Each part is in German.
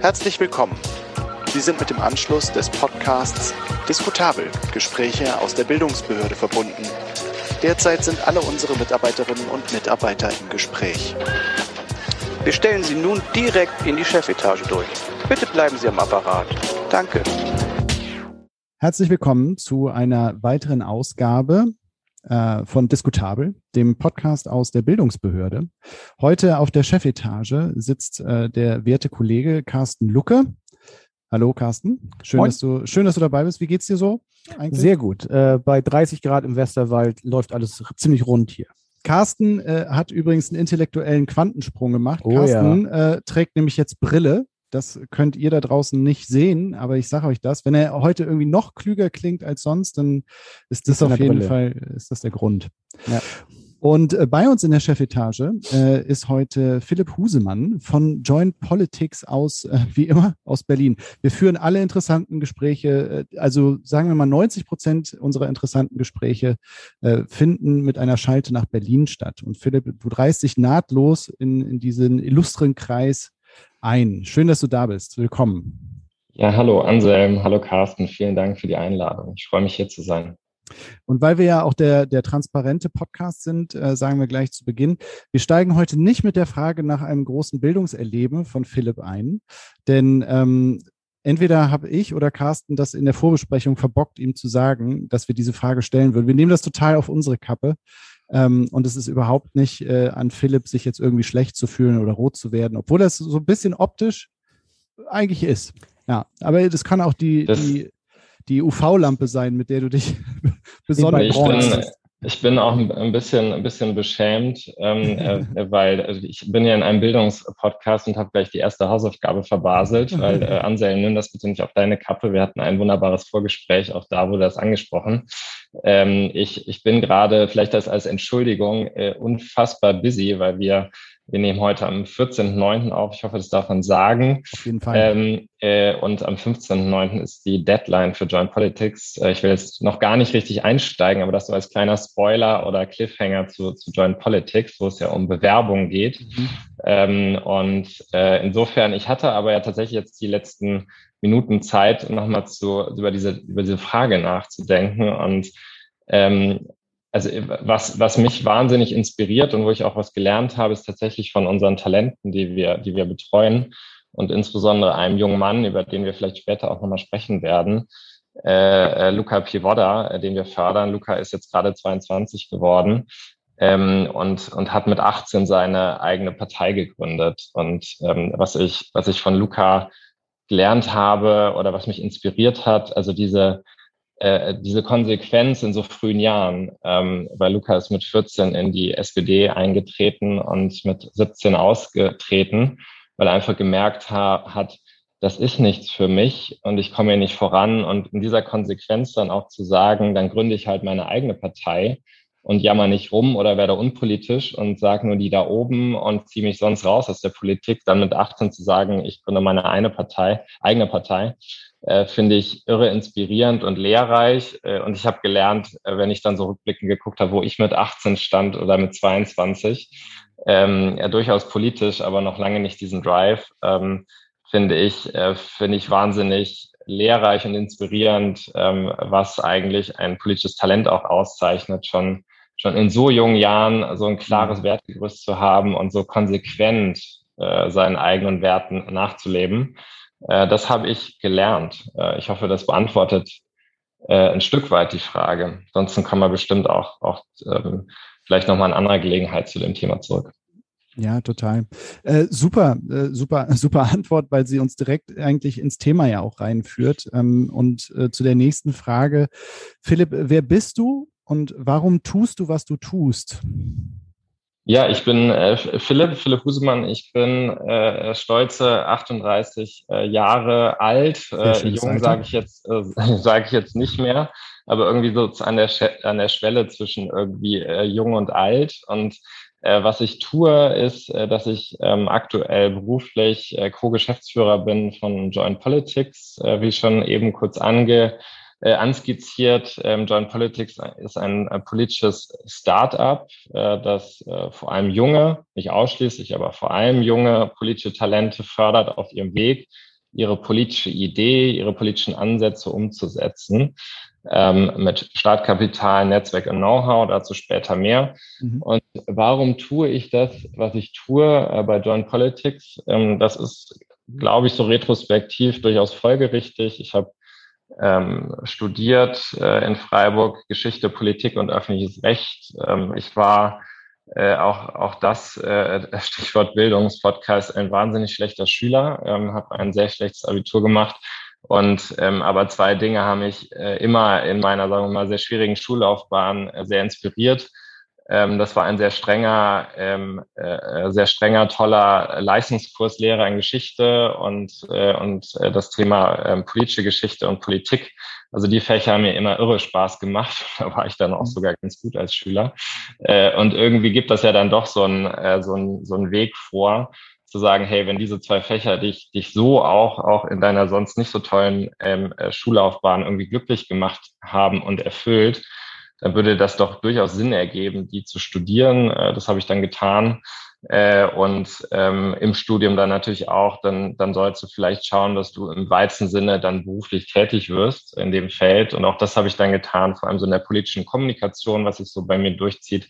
Herzlich willkommen. Sie sind mit dem Anschluss des Podcasts Diskutabel Gespräche aus der Bildungsbehörde verbunden. Derzeit sind alle unsere Mitarbeiterinnen und Mitarbeiter im Gespräch. Wir stellen Sie nun direkt in die Chefetage durch. Bitte bleiben Sie am Apparat. Danke. Herzlich willkommen zu einer weiteren Ausgabe von Diskutabel, dem Podcast aus der Bildungsbehörde. Heute auf der Chefetage sitzt äh, der werte Kollege Carsten Lucke. Hallo Carsten, schön, dass du, schön, dass du dabei bist. Wie geht's dir so? Eigentlich? Sehr gut. Äh, bei 30 Grad im Westerwald läuft alles ziemlich rund hier. Carsten äh, hat übrigens einen intellektuellen Quantensprung gemacht. Oh, Carsten ja. äh, trägt nämlich jetzt Brille. Das könnt ihr da draußen nicht sehen, aber ich sage euch das. Wenn er heute irgendwie noch klüger klingt als sonst, dann ist das auf jeden Brille. Fall ist das der Grund. Ja. Und äh, bei uns in der Chefetage äh, ist heute Philipp Husemann von Joint Politics aus, äh, wie immer, aus Berlin. Wir führen alle interessanten Gespräche, äh, also sagen wir mal 90 Prozent unserer interessanten Gespräche äh, finden mit einer Schalte nach Berlin statt. Und Philipp, du dreist dich nahtlos in, in diesen illustren Kreis ein. Schön, dass du da bist. Willkommen. Ja, hallo Anselm, hallo Carsten, vielen Dank für die Einladung. Ich freue mich hier zu sein. Und weil wir ja auch der, der transparente Podcast sind, äh, sagen wir gleich zu Beginn, wir steigen heute nicht mit der Frage nach einem großen Bildungserleben von Philipp ein, denn ähm, entweder habe ich oder Carsten das in der Vorbesprechung verbockt, ihm zu sagen, dass wir diese Frage stellen würden. Wir nehmen das total auf unsere Kappe. Ähm, und es ist überhaupt nicht äh, an Philipp, sich jetzt irgendwie schlecht zu fühlen oder rot zu werden, obwohl das so ein bisschen optisch eigentlich ist. Ja, aber das kann auch die, das, die die UV-Lampe sein, mit der du dich besonders bin, ich bin auch ein bisschen, ein bisschen beschämt, ähm, äh, weil also ich bin ja in einem Bildungspodcast und habe gleich die erste Hausaufgabe verbaselt, weil äh, Anselm, nimm das bitte nicht auf deine Kappe. Wir hatten ein wunderbares Vorgespräch, auch da wurde das angesprochen. Ähm, ich, ich bin gerade, vielleicht das als Entschuldigung, äh, unfassbar busy, weil wir wir nehmen heute am 14.09. auf. Ich hoffe, das darf man sagen. Auf jeden Fall. Ähm, äh, und am 15.09. ist die Deadline für Joint Politics. Äh, ich will jetzt noch gar nicht richtig einsteigen, aber das so als kleiner Spoiler oder Cliffhanger zu, zu Joint Politics, wo es ja um Bewerbung geht. Mhm. Ähm, und äh, insofern, ich hatte aber ja tatsächlich jetzt die letzten Minuten Zeit, nochmal zu, über diese, über diese Frage nachzudenken und ähm, also was, was mich wahnsinnig inspiriert und wo ich auch was gelernt habe, ist tatsächlich von unseren Talenten, die wir, die wir betreuen und insbesondere einem jungen Mann, über den wir vielleicht später auch nochmal sprechen werden, äh, äh, Luca Pivoda, äh, den wir fördern. Luca ist jetzt gerade 22 geworden ähm, und, und hat mit 18 seine eigene Partei gegründet. Und ähm, was ich, was ich von Luca gelernt habe oder was mich inspiriert hat, also diese äh, diese Konsequenz in so frühen Jahren, ähm, weil Luca ist mit 14 in die SPD eingetreten und mit 17 ausgetreten, weil er einfach gemerkt ha hat, das ist nichts für mich und ich komme hier nicht voran. Und in dieser Konsequenz dann auch zu sagen, dann gründe ich halt meine eigene Partei und jammer nicht rum oder werde unpolitisch und sage nur die da oben und ziehe mich sonst raus aus der Politik, dann mit 18 zu sagen, ich gründe meine eine Partei, eigene Partei äh, finde ich irre inspirierend und lehrreich. Äh, und ich habe gelernt, äh, wenn ich dann so rückblickend geguckt habe, wo ich mit 18 stand oder mit 22, ähm, ja, durchaus politisch, aber noch lange nicht diesen Drive, ähm, finde ich, äh, finde ich wahnsinnig lehrreich und inspirierend, ähm, was eigentlich ein politisches Talent auch auszeichnet, schon schon in so jungen Jahren so ein klares mhm. Wertegerüst zu haben und so konsequent äh, seinen eigenen Werten nachzuleben. Äh, das habe ich gelernt. Äh, ich hoffe, das beantwortet äh, ein Stück weit die Frage. Ansonsten kann man bestimmt auch, auch ähm, vielleicht nochmal in anderer Gelegenheit zu dem Thema zurück. Ja, total. Äh, super, äh, super, super Antwort, weil sie uns direkt eigentlich ins Thema ja auch reinführt. Ähm, und äh, zu der nächsten Frage. Philipp, wer bist du und warum tust du, was du tust? Ja, ich bin äh, Philipp, Philipp Husemann. Ich bin äh, stolze 38 äh, Jahre alt. Äh, jung sage ich jetzt, äh, sage ich jetzt nicht mehr, aber irgendwie so an der an der Schwelle zwischen irgendwie äh, jung und alt. Und äh, was ich tue, ist, äh, dass ich ähm, aktuell beruflich äh, Co-Geschäftsführer bin von Joint Politics, äh, wie schon eben kurz ange äh, anskizziert. Ähm, Joint Politics ist ein, ein politisches Start-up, äh, das äh, vor allem junge, nicht ausschließlich, aber vor allem junge politische Talente fördert auf ihrem Weg, ihre politische Idee, ihre politischen Ansätze umzusetzen ähm, mit Startkapital, Netzwerk und Know-how, dazu später mehr. Mhm. Und warum tue ich das, was ich tue äh, bei Joint Politics? Ähm, das ist, glaube ich, so retrospektiv durchaus folgerichtig. Ich habe ähm, studiert äh, in Freiburg Geschichte, Politik und öffentliches Recht. Ähm, ich war äh, auch, auch das äh, Stichwort Bildungspodcast ein wahnsinnig schlechter Schüler, ähm, habe ein sehr schlechtes Abitur gemacht und ähm, aber zwei Dinge haben mich äh, immer in meiner, sagen wir mal, sehr schwierigen Schullaufbahn äh, sehr inspiriert. Ähm, das war ein sehr strenger, ähm, äh, sehr strenger, toller Leistungskurslehrer in Geschichte und, äh, und äh, das Thema äh, politische Geschichte und Politik. Also die Fächer haben mir immer irre Spaß gemacht. Da war ich dann auch sogar ganz gut als Schüler. Äh, und irgendwie gibt das ja dann doch so ein, äh, so ein, so ein Weg vor, zu sagen, hey, wenn diese zwei Fächer dich, dich so auch, auch in deiner sonst nicht so tollen ähm, äh, Schullaufbahn irgendwie glücklich gemacht haben und erfüllt, dann würde das doch durchaus Sinn ergeben, die zu studieren. Äh, das habe ich dann getan. Äh, und ähm, im Studium dann natürlich auch, dann, dann sollst du vielleicht schauen, dass du im weitesten Sinne dann beruflich tätig wirst in dem Feld. Und auch das habe ich dann getan, vor allem so in der politischen Kommunikation, was sich so bei mir durchzieht,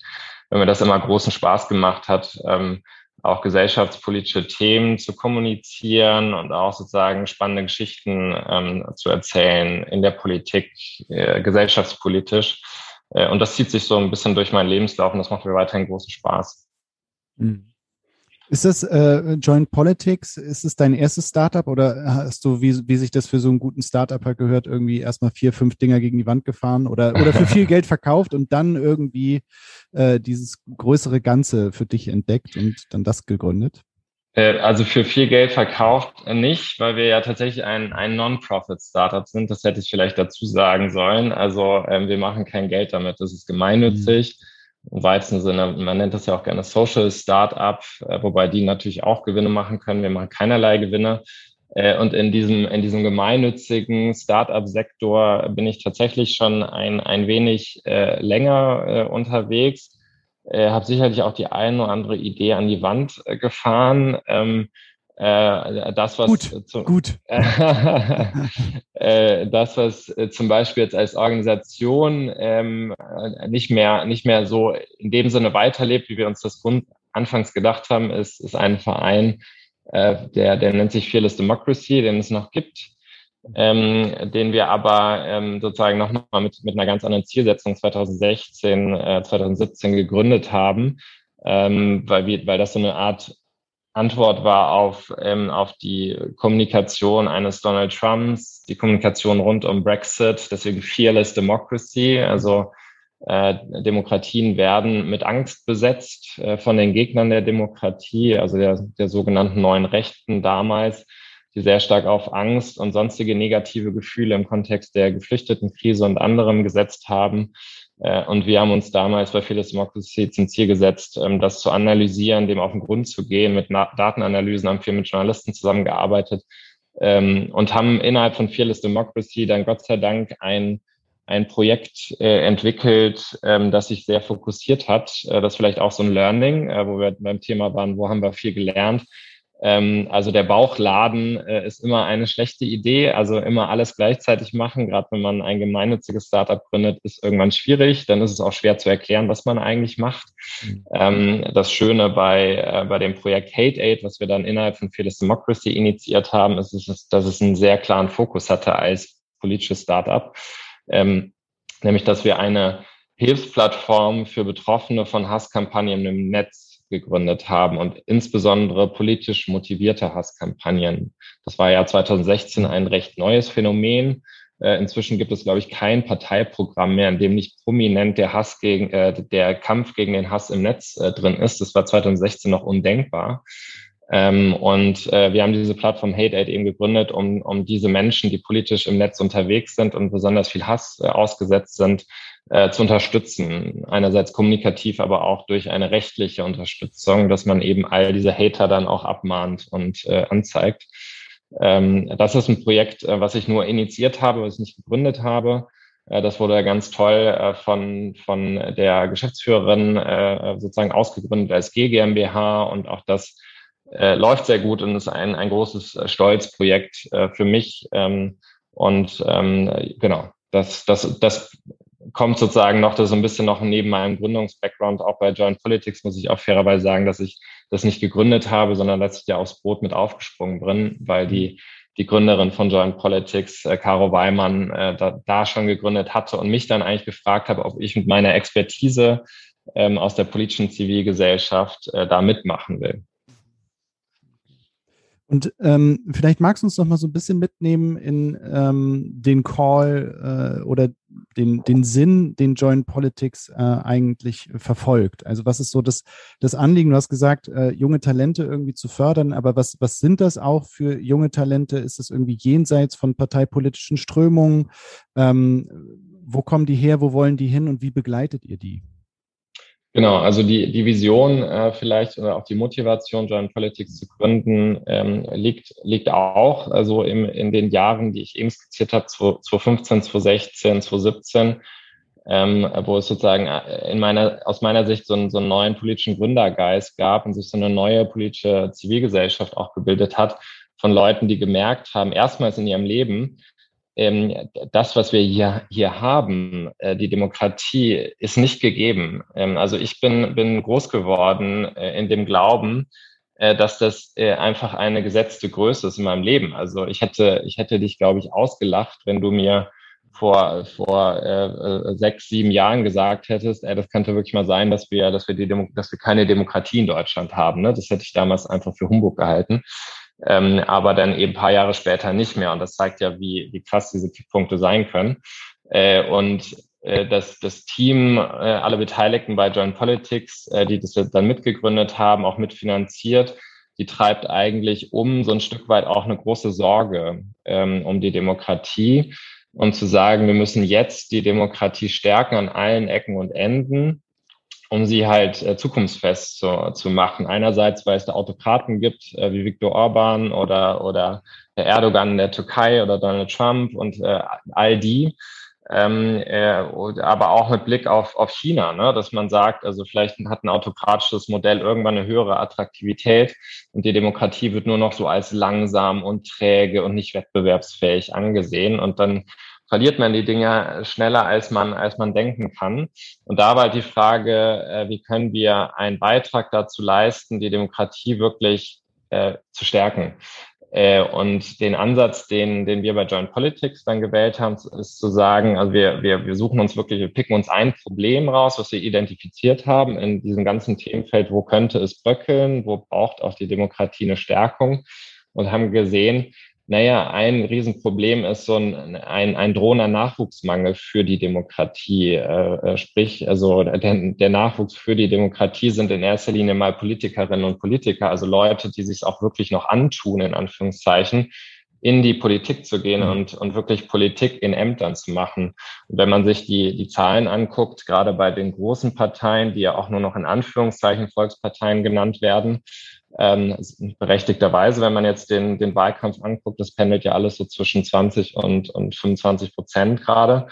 wenn mir das immer großen Spaß gemacht hat, ähm, auch gesellschaftspolitische Themen zu kommunizieren und auch sozusagen spannende Geschichten ähm, zu erzählen in der Politik, äh, gesellschaftspolitisch. Äh, und das zieht sich so ein bisschen durch meinen Lebenslauf und das macht mir weiterhin großen Spaß. Mhm. Ist das äh, Joint Politics, ist es dein erstes Startup oder hast du, wie, wie sich das für so einen guten Startup halt gehört, irgendwie erstmal vier, fünf Dinger gegen die Wand gefahren oder, oder für viel Geld verkauft und dann irgendwie äh, dieses größere Ganze für dich entdeckt und dann das gegründet? Äh, also für viel Geld verkauft nicht, weil wir ja tatsächlich ein, ein Non-Profit-Startup sind. Das hätte ich vielleicht dazu sagen sollen. Also ähm, wir machen kein Geld damit. Das ist gemeinnützig. Im weitesten Sinne, man nennt das ja auch gerne Social Startup, äh, wobei die natürlich auch Gewinne machen können. Wir machen keinerlei Gewinne. Äh, und in diesem, in diesem gemeinnützigen Startup-Sektor bin ich tatsächlich schon ein, ein wenig äh, länger äh, unterwegs. Äh, habe sicherlich auch die eine oder andere Idee an die Wand äh, gefahren. Ähm, äh, das, was gut, zu, gut. äh, das, was äh, zum Beispiel jetzt als Organisation ähm, nicht mehr nicht mehr so in dem Sinne weiterlebt, wie wir uns das Grund anfangs gedacht haben, ist, ist ein Verein, äh, der, der nennt sich Fearless Democracy, den es noch gibt, ähm, den wir aber ähm, sozusagen nochmal mit, mit einer ganz anderen Zielsetzung 2016, äh, 2017 gegründet haben, ähm, weil, wir, weil das so eine Art Antwort war auf, ähm, auf die Kommunikation eines Donald Trumps, die Kommunikation rund um Brexit, deswegen Fearless Democracy. Also äh, Demokratien werden mit Angst besetzt äh, von den Gegnern der Demokratie, also der, der sogenannten neuen Rechten damals, die sehr stark auf Angst und sonstige negative Gefühle im Kontext der Geflüchtetenkrise und anderem gesetzt haben. Äh, und wir haben uns damals bei Phyllis Democracy zum Ziel gesetzt, ähm, das zu analysieren, dem auf den Grund zu gehen, mit Datenanalysen, haben viel mit Journalisten zusammengearbeitet ähm, und haben innerhalb von Fearless Democracy dann Gott sei Dank ein, ein Projekt äh, entwickelt, ähm, das sich sehr fokussiert hat. Äh, das ist vielleicht auch so ein Learning, wo wir beim Thema waren, wo haben wir viel gelernt. Ähm, also der Bauchladen äh, ist immer eine schlechte Idee. Also immer alles gleichzeitig machen, gerade wenn man ein gemeinnütziges Startup gründet, ist irgendwann schwierig. Dann ist es auch schwer zu erklären, was man eigentlich macht. Ähm, das Schöne bei, äh, bei dem Projekt Hate Aid, was wir dann innerhalb von Fearless Democracy initiiert haben, ist, ist, dass es einen sehr klaren Fokus hatte als politisches Startup. Ähm, nämlich, dass wir eine Hilfsplattform für Betroffene von Hasskampagnen im Netz gegründet haben und insbesondere politisch motivierte Hasskampagnen. Das war ja 2016 ein recht neues Phänomen. Äh, inzwischen gibt es, glaube ich, kein Parteiprogramm mehr, in dem nicht prominent der Hass gegen, äh, der Kampf gegen den Hass im Netz äh, drin ist. Das war 2016 noch undenkbar. Ähm, und äh, wir haben diese Plattform Hate Aid eben gegründet, um, um diese Menschen, die politisch im Netz unterwegs sind und besonders viel Hass äh, ausgesetzt sind, äh, zu unterstützen. Einerseits kommunikativ, aber auch durch eine rechtliche Unterstützung, dass man eben all diese Hater dann auch abmahnt und äh, anzeigt. Ähm, das ist ein Projekt, äh, was ich nur initiiert habe, was ich nicht gegründet habe. Äh, das wurde ganz toll äh, von, von der Geschäftsführerin äh, sozusagen ausgegründet als G GmbH und auch das läuft sehr gut und ist ein, ein großes Stolzprojekt für mich. Ähm, und ähm, genau, das, das, das kommt sozusagen noch, das so ein bisschen noch neben meinem Gründungsbackground, auch bei Joint Politics muss ich auch fairerweise sagen, dass ich das nicht gegründet habe, sondern dass ich da aufs Brot mit aufgesprungen bin, weil die die Gründerin von Joint Politics, äh, Caro Weimann, äh, da, da schon gegründet hatte und mich dann eigentlich gefragt habe, ob ich mit meiner Expertise ähm, aus der politischen Zivilgesellschaft äh, da mitmachen will. Und ähm, vielleicht magst du uns noch mal so ein bisschen mitnehmen in ähm, den Call äh, oder den, den Sinn, den Joint Politics äh, eigentlich verfolgt. Also was ist so das, das Anliegen? Du hast gesagt, äh, junge Talente irgendwie zu fördern, aber was, was sind das auch für junge Talente? Ist es irgendwie jenseits von parteipolitischen Strömungen? Ähm, wo kommen die her? Wo wollen die hin und wie begleitet ihr die? Genau, also die, die Vision äh, vielleicht oder auch die Motivation, Joint Politics zu gründen, ähm, liegt, liegt auch also im, in den Jahren, die ich eben skizziert habe, 2015, 2016, 2017, ähm, wo es sozusagen äh, in meiner, aus meiner Sicht so einen, so einen neuen politischen Gründergeist gab und sich so eine neue politische Zivilgesellschaft auch gebildet hat von Leuten, die gemerkt haben, erstmals in ihrem Leben, das, was wir hier, hier haben, äh, die Demokratie, ist nicht gegeben. Ähm, also ich bin, bin groß geworden äh, in dem Glauben, äh, dass das äh, einfach eine gesetzte Größe ist in meinem Leben. Also ich hätte, ich hätte dich, glaube ich, ausgelacht, wenn du mir vor, vor äh, äh, sechs, sieben Jahren gesagt hättest, ey, das könnte wirklich mal sein, dass wir, dass wir die Demo dass wir keine Demokratie in Deutschland haben. Ne? Das hätte ich damals einfach für Humbug gehalten ähm, aber dann eben paar Jahre später nicht mehr. Und das zeigt ja, wie, wie krass diese Kipppunkte sein können. Äh, und äh, das, das Team, äh, alle Beteiligten bei Joint Politics, äh, die das dann mitgegründet haben, auch mitfinanziert, die treibt eigentlich um so ein Stück weit auch eine große Sorge ähm, um die Demokratie und zu sagen, wir müssen jetzt die Demokratie stärken an allen Ecken und Enden um sie halt äh, zukunftsfest zu, zu machen. Einerseits, weil es da Autokraten gibt, äh, wie Viktor Orban oder, oder der Erdogan in der Türkei oder Donald Trump und äh, all die. Ähm, äh, aber auch mit Blick auf, auf China, ne? dass man sagt, also vielleicht hat ein autokratisches Modell irgendwann eine höhere Attraktivität und die Demokratie wird nur noch so als langsam und träge und nicht wettbewerbsfähig angesehen. Und dann verliert man die Dinge schneller, als man, als man denken kann. Und da war halt die Frage, äh, wie können wir einen Beitrag dazu leisten, die Demokratie wirklich äh, zu stärken. Äh, und den Ansatz, den, den wir bei Joint Politics dann gewählt haben, ist zu sagen, also wir, wir, wir suchen uns wirklich, wir picken uns ein Problem raus, was wir identifiziert haben in diesem ganzen Themenfeld, wo könnte es bröckeln, wo braucht auch die Demokratie eine Stärkung und haben gesehen, naja, ein Riesenproblem ist so ein, ein, ein drohender Nachwuchsmangel für die Demokratie. Äh, äh, sprich, also der, der Nachwuchs für die Demokratie sind in erster Linie mal Politikerinnen und Politiker, also Leute, die sich auch wirklich noch antun, in Anführungszeichen, in die Politik zu gehen mhm. und, und wirklich Politik in Ämtern zu machen. Und wenn man sich die, die Zahlen anguckt, gerade bei den großen Parteien, die ja auch nur noch in Anführungszeichen Volksparteien genannt werden, ähm, berechtigterweise, wenn man jetzt den, den Wahlkampf anguckt, das pendelt ja alles so zwischen 20 und, und 25 Prozent gerade.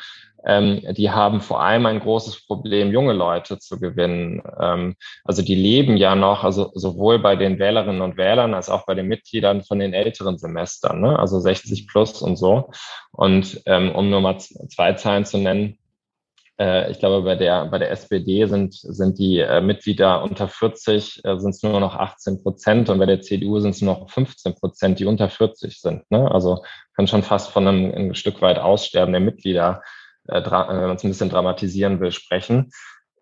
Ähm, die haben vor allem ein großes Problem, junge Leute zu gewinnen. Ähm, also die leben ja noch, also sowohl bei den Wählerinnen und Wählern als auch bei den Mitgliedern von den älteren Semestern, ne? also 60 plus und so. Und ähm, um nur mal zwei Zahlen zu nennen, äh, ich glaube, bei der, bei der SPD sind, sind die äh, Mitglieder unter 40, äh, sind es nur noch 18 Prozent und bei der CDU sind es nur noch 15 Prozent, die unter 40 sind. Ne? Also kann schon fast von einem ein Stück weit Aussterben der Mitglieder, äh, wenn man es ein bisschen dramatisieren will, sprechen.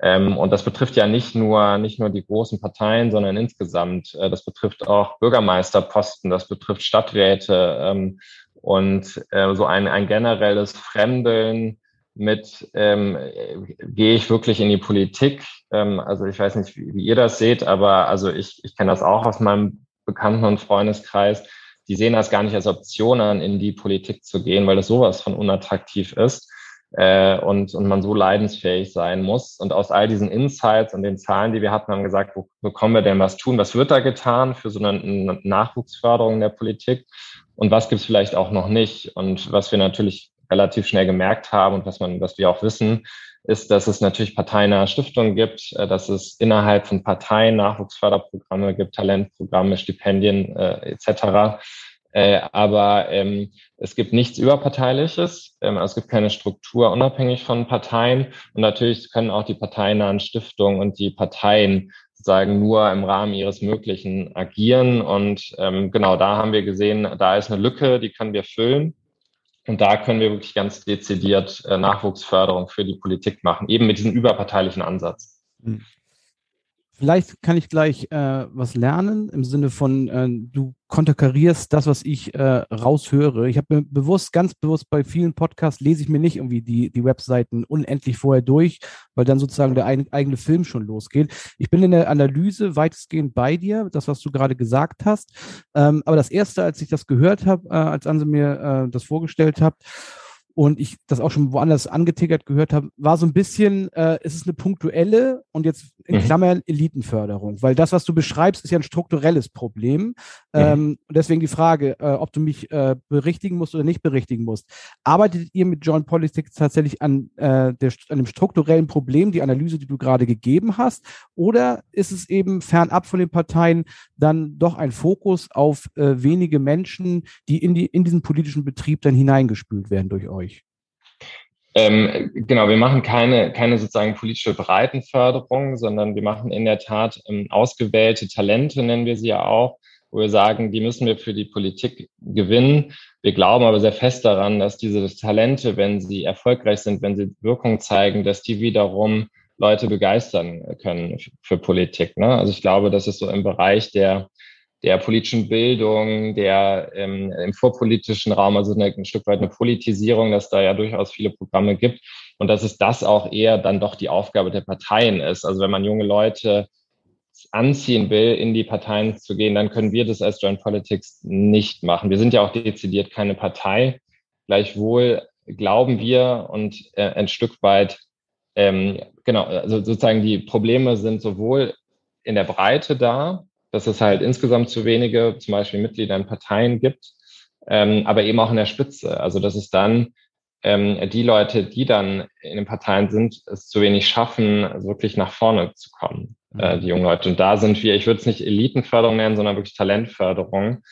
Ähm, und das betrifft ja nicht nur, nicht nur die großen Parteien, sondern insgesamt. Äh, das betrifft auch Bürgermeisterposten, das betrifft Stadträte ähm, und äh, so ein, ein generelles Fremdeln mit, ähm, gehe ich wirklich in die Politik? Ähm, also ich weiß nicht, wie, wie ihr das seht, aber also ich, ich kenne das auch aus meinem Bekannten- und Freundeskreis. Die sehen das gar nicht als Option an, in die Politik zu gehen, weil das sowas von unattraktiv ist äh, und, und man so leidensfähig sein muss. Und aus all diesen Insights und den Zahlen, die wir hatten, haben gesagt, wo bekommen wir denn was tun? Was wird da getan für so eine, Nachwuchsförderung der Politik? und was gibt es vielleicht auch noch nicht. Und was wir natürlich relativ schnell gemerkt haben und was man, was wir auch wissen, ist, dass es natürlich parteinahe Stiftungen gibt, äh, dass es innerhalb von Parteien Nachwuchsförderprogramme gibt, Talentprogramme, Stipendien äh, etc. Äh, aber ähm, es gibt nichts Überparteiliches. Ähm, also es gibt keine Struktur unabhängig von Parteien. Und natürlich können auch die parteinahen Stiftungen und die Parteien sozusagen nur im Rahmen ihres Möglichen agieren. Und ähm, genau da haben wir gesehen, da ist eine Lücke, die können wir füllen. Und da können wir wirklich ganz dezidiert äh, Nachwuchsförderung für die Politik machen, eben mit diesem überparteilichen Ansatz. Vielleicht kann ich gleich äh, was lernen im Sinne von, äh, du konterkarierst das, was ich äh, raushöre. Ich habe mir bewusst, ganz bewusst bei vielen Podcasts lese ich mir nicht irgendwie die, die Webseiten unendlich vorher durch, weil dann sozusagen der ein, eigene Film schon losgeht. Ich bin in der Analyse weitestgehend bei dir, das, was du gerade gesagt hast. Ähm, aber das Erste, als ich das gehört habe, äh, als Anse mir äh, das vorgestellt hat, und ich das auch schon woanders angetickert gehört habe, war so ein bisschen, äh, es ist eine punktuelle und jetzt in mhm. Klammern Elitenförderung, weil das, was du beschreibst, ist ja ein strukturelles Problem. Mhm. Ähm, und deswegen die Frage, äh, ob du mich äh, berichtigen musst oder nicht berichtigen musst. Arbeitet ihr mit Joint Politics tatsächlich an, äh, der, an dem strukturellen Problem, die Analyse, die du gerade gegeben hast, oder ist es eben fernab von den Parteien dann doch ein Fokus auf äh, wenige Menschen, die in, die in diesen politischen Betrieb dann hineingespült werden durch euch? Ähm, genau, wir machen keine, keine sozusagen politische Breitenförderung, sondern wir machen in der Tat ähm, ausgewählte Talente, nennen wir sie ja auch, wo wir sagen, die müssen wir für die Politik gewinnen. Wir glauben aber sehr fest daran, dass diese Talente, wenn sie erfolgreich sind, wenn sie Wirkung zeigen, dass die wiederum Leute begeistern können für Politik. Ne? Also ich glaube, das ist so im Bereich der der politischen Bildung, der ähm, im vorpolitischen Raum, also eine, ein Stück weit eine Politisierung, dass da ja durchaus viele Programme gibt und dass es das auch eher dann doch die Aufgabe der Parteien ist. Also wenn man junge Leute anziehen will, in die Parteien zu gehen, dann können wir das als Joint Politics nicht machen. Wir sind ja auch dezidiert keine Partei. Gleichwohl glauben wir und äh, ein Stück weit, ähm, genau, also sozusagen die Probleme sind sowohl in der Breite da, dass es halt insgesamt zu wenige, zum Beispiel Mitglieder in Parteien gibt, ähm, aber eben auch in der Spitze. Also dass es dann ähm, die Leute, die dann in den Parteien sind, es zu wenig schaffen, wirklich nach vorne zu kommen, äh, mhm. die jungen Leute. Und da sind wir, ich würde es nicht Elitenförderung nennen, sondern wirklich Talentförderung,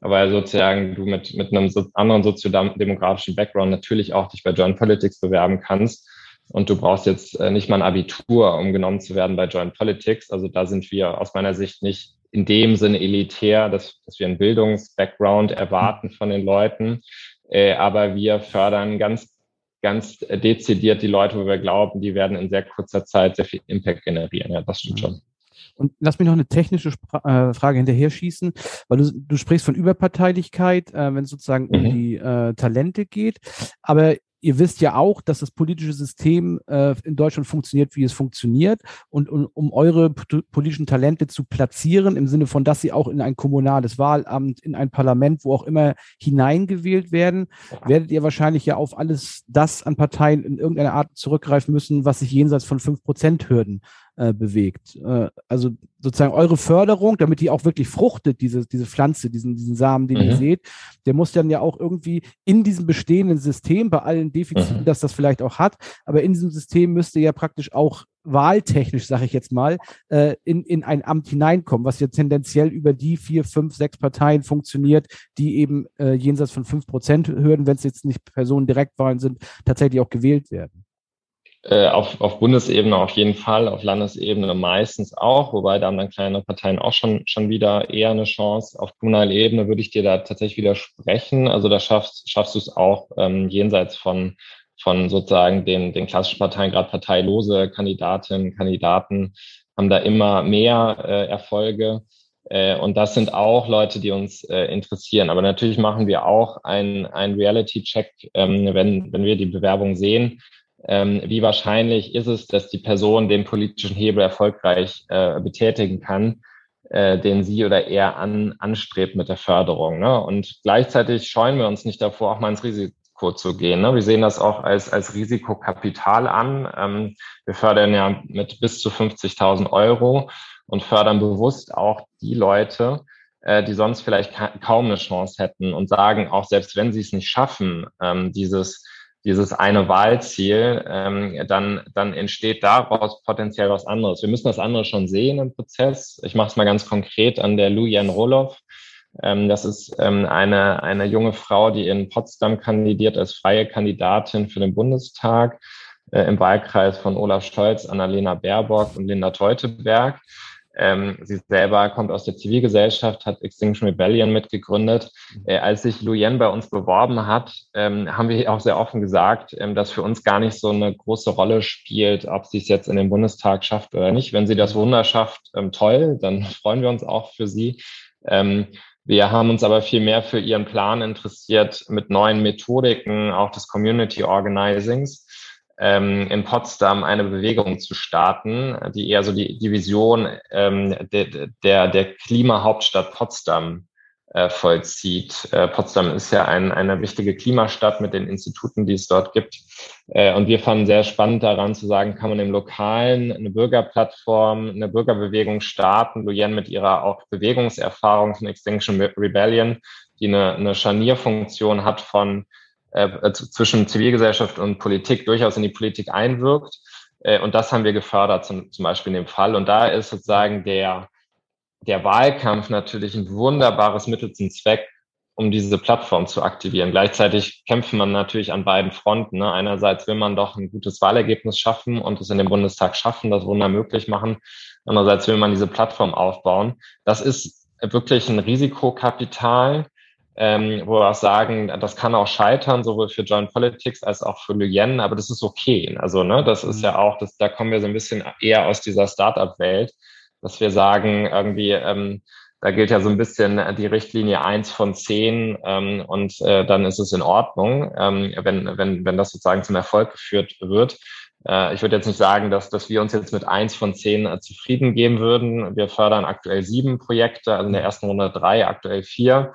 weil sozusagen du mit, mit einem so anderen soziodemografischen Background natürlich auch dich bei Joint Politics bewerben kannst. Und du brauchst jetzt äh, nicht mal ein Abitur, um genommen zu werden bei Joint Politics. Also da sind wir aus meiner Sicht nicht in dem Sinne elitär, dass, dass wir einen Bildungsbackground erwarten von den Leuten. Äh, aber wir fördern ganz, ganz dezidiert die Leute, wo wir glauben, die werden in sehr kurzer Zeit sehr viel Impact generieren. Ja, das stimmt schon. Und lass mich noch eine technische Spra äh, Frage hinterher schießen, weil du, du sprichst von Überparteilichkeit, äh, wenn es sozusagen mhm. um die äh, Talente geht. Aber ihr wisst ja auch, dass das politische System äh, in Deutschland funktioniert, wie es funktioniert. Und, und um eure politischen Talente zu platzieren, im Sinne von, dass sie auch in ein kommunales Wahlamt, in ein Parlament, wo auch immer hineingewählt werden, werdet ihr wahrscheinlich ja auf alles das an Parteien in irgendeiner Art zurückgreifen müssen, was sich jenseits von 5%-Hürden äh, bewegt. Äh, also sozusagen eure Förderung, damit die auch wirklich fruchtet, diese, diese Pflanze, diesen, diesen Samen, den mhm. ihr seht, der muss dann ja auch irgendwie in diesem bestehenden System, bei allen Defiziten, mhm. dass das vielleicht auch hat, aber in diesem System müsste ja praktisch auch wahltechnisch, sage ich jetzt mal, äh, in, in ein Amt hineinkommen, was ja tendenziell über die vier, fünf, sechs Parteien funktioniert, die eben äh, jenseits von fünf Prozent Hürden, wenn es jetzt nicht Personen Direktwahlen sind, tatsächlich auch gewählt werden. Äh, auf, auf Bundesebene auf jeden Fall, auf Landesebene meistens auch, wobei da haben dann kleine Parteien auch schon, schon wieder eher eine Chance. Auf kommunaler Ebene würde ich dir da tatsächlich widersprechen. Also da schaffst, schaffst du es auch ähm, jenseits von, von sozusagen den, den klassischen Parteien, gerade parteilose Kandidatinnen, Kandidaten haben da immer mehr äh, Erfolge. Äh, und das sind auch Leute, die uns äh, interessieren. Aber natürlich machen wir auch ein, ein Reality-Check, ähm, wenn, wenn wir die Bewerbung sehen ähm, wie wahrscheinlich ist es, dass die Person den politischen Hebel erfolgreich äh, betätigen kann, äh, den sie oder er an, anstrebt mit der Förderung. Ne? Und gleichzeitig scheuen wir uns nicht davor, auch mal ins Risiko zu gehen. Ne? Wir sehen das auch als, als Risikokapital an. Ähm, wir fördern ja mit bis zu 50.000 Euro und fördern bewusst auch die Leute, äh, die sonst vielleicht ka kaum eine Chance hätten und sagen, auch selbst wenn sie es nicht schaffen, ähm, dieses dieses eine Wahlziel, ähm, dann, dann entsteht daraus potenziell was anderes. Wir müssen das andere schon sehen im Prozess. Ich mache es mal ganz konkret an der Lujan Roloff. Ähm, das ist ähm, eine, eine junge Frau, die in Potsdam kandidiert als freie Kandidatin für den Bundestag äh, im Wahlkreis von Olaf Scholz, Annalena Baerbock und Linda Teuteberg. Ähm, sie selber kommt aus der Zivilgesellschaft, hat Extinction Rebellion mitgegründet. Mhm. Äh, als sich Luyen bei uns beworben hat, ähm, haben wir auch sehr offen gesagt, ähm, dass für uns gar nicht so eine große Rolle spielt, ob sie es jetzt in den Bundestag schafft oder nicht. Wenn sie das Wunder schafft, ähm, toll, dann freuen wir uns auch für sie. Ähm, wir haben uns aber viel mehr für ihren Plan interessiert, mit neuen Methodiken auch des Community Organizings ähm, in Potsdam eine Bewegung zu starten, die eher so die, die Vision ähm, de, der, der Klimahauptstadt Potsdam äh, vollzieht. Äh, Potsdam ist ja ein, eine wichtige Klimastadt mit den Instituten, die es dort gibt. Äh, und wir fanden sehr spannend daran zu sagen, kann man im Lokalen eine Bürgerplattform, eine Bürgerbewegung starten. Luyen mit ihrer auch Bewegungserfahrung von Extinction Rebellion, die eine, eine Scharnierfunktion hat von äh, zwischen Zivilgesellschaft und Politik durchaus in die Politik einwirkt. Äh, und das haben wir gefördert, zum, zum Beispiel in dem Fall. Und da ist sozusagen der, der Wahlkampf natürlich ein wunderbares Mittel zum Zweck, um diese Plattform zu aktivieren. Gleichzeitig kämpft man natürlich an beiden Fronten. Ne? Einerseits will man doch ein gutes Wahlergebnis schaffen und es in den Bundestag schaffen, das Wunder möglich machen. Andererseits will man diese Plattform aufbauen. Das ist wirklich ein Risikokapital, ähm, wo wir auch sagen, das kann auch scheitern, sowohl für Joint Politics als auch für Luyen, aber das ist okay. Also, ne, das ist ja auch, das, da kommen wir so ein bisschen eher aus dieser Startup-Welt, dass wir sagen, irgendwie, ähm, da gilt ja so ein bisschen die Richtlinie eins von zehn ähm, und äh, dann ist es in Ordnung, ähm, wenn, wenn, wenn das sozusagen zum Erfolg geführt wird. Äh, ich würde jetzt nicht sagen, dass, dass wir uns jetzt mit eins von zehn äh, zufrieden geben würden. Wir fördern aktuell sieben Projekte, also in der ersten Runde drei, aktuell vier.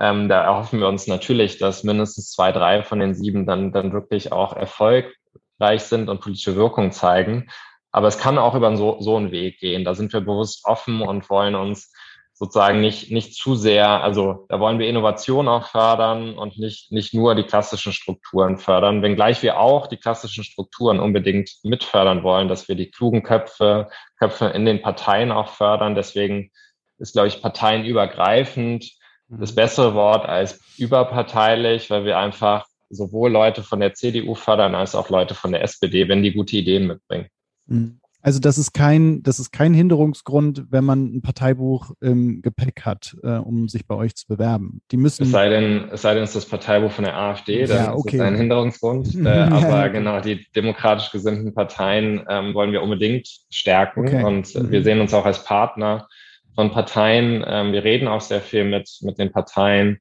Ähm, da erhoffen wir uns natürlich, dass mindestens zwei, drei von den sieben dann, dann wirklich auch erfolgreich sind und politische Wirkung zeigen. Aber es kann auch über so, so einen Weg gehen. Da sind wir bewusst offen und wollen uns sozusagen nicht, nicht zu sehr, also da wollen wir Innovation auch fördern und nicht, nicht nur die klassischen Strukturen fördern, wenngleich wir auch die klassischen Strukturen unbedingt mitfördern wollen, dass wir die klugen Köpfe, Köpfe in den Parteien auch fördern. Deswegen ist, glaube ich, parteienübergreifend das bessere Wort als überparteilich, weil wir einfach sowohl Leute von der CDU fördern als auch Leute von der SPD, wenn die gute Ideen mitbringen. Mhm. Also das ist kein, das ist kein Hinderungsgrund, wenn man ein Parteibuch im Gepäck hat, äh, um sich bei euch zu bewerben. Die müssen. Es sei denn, es sei denn, es ist das Parteibuch von der AfD, dann ja, okay. ist es ein Hinderungsgrund. äh, aber genau, die demokratisch gesinnten Parteien ähm, wollen wir unbedingt stärken okay. und mhm. wir sehen uns auch als Partner von Parteien. Ähm, wir reden auch sehr viel mit, mit den Parteien,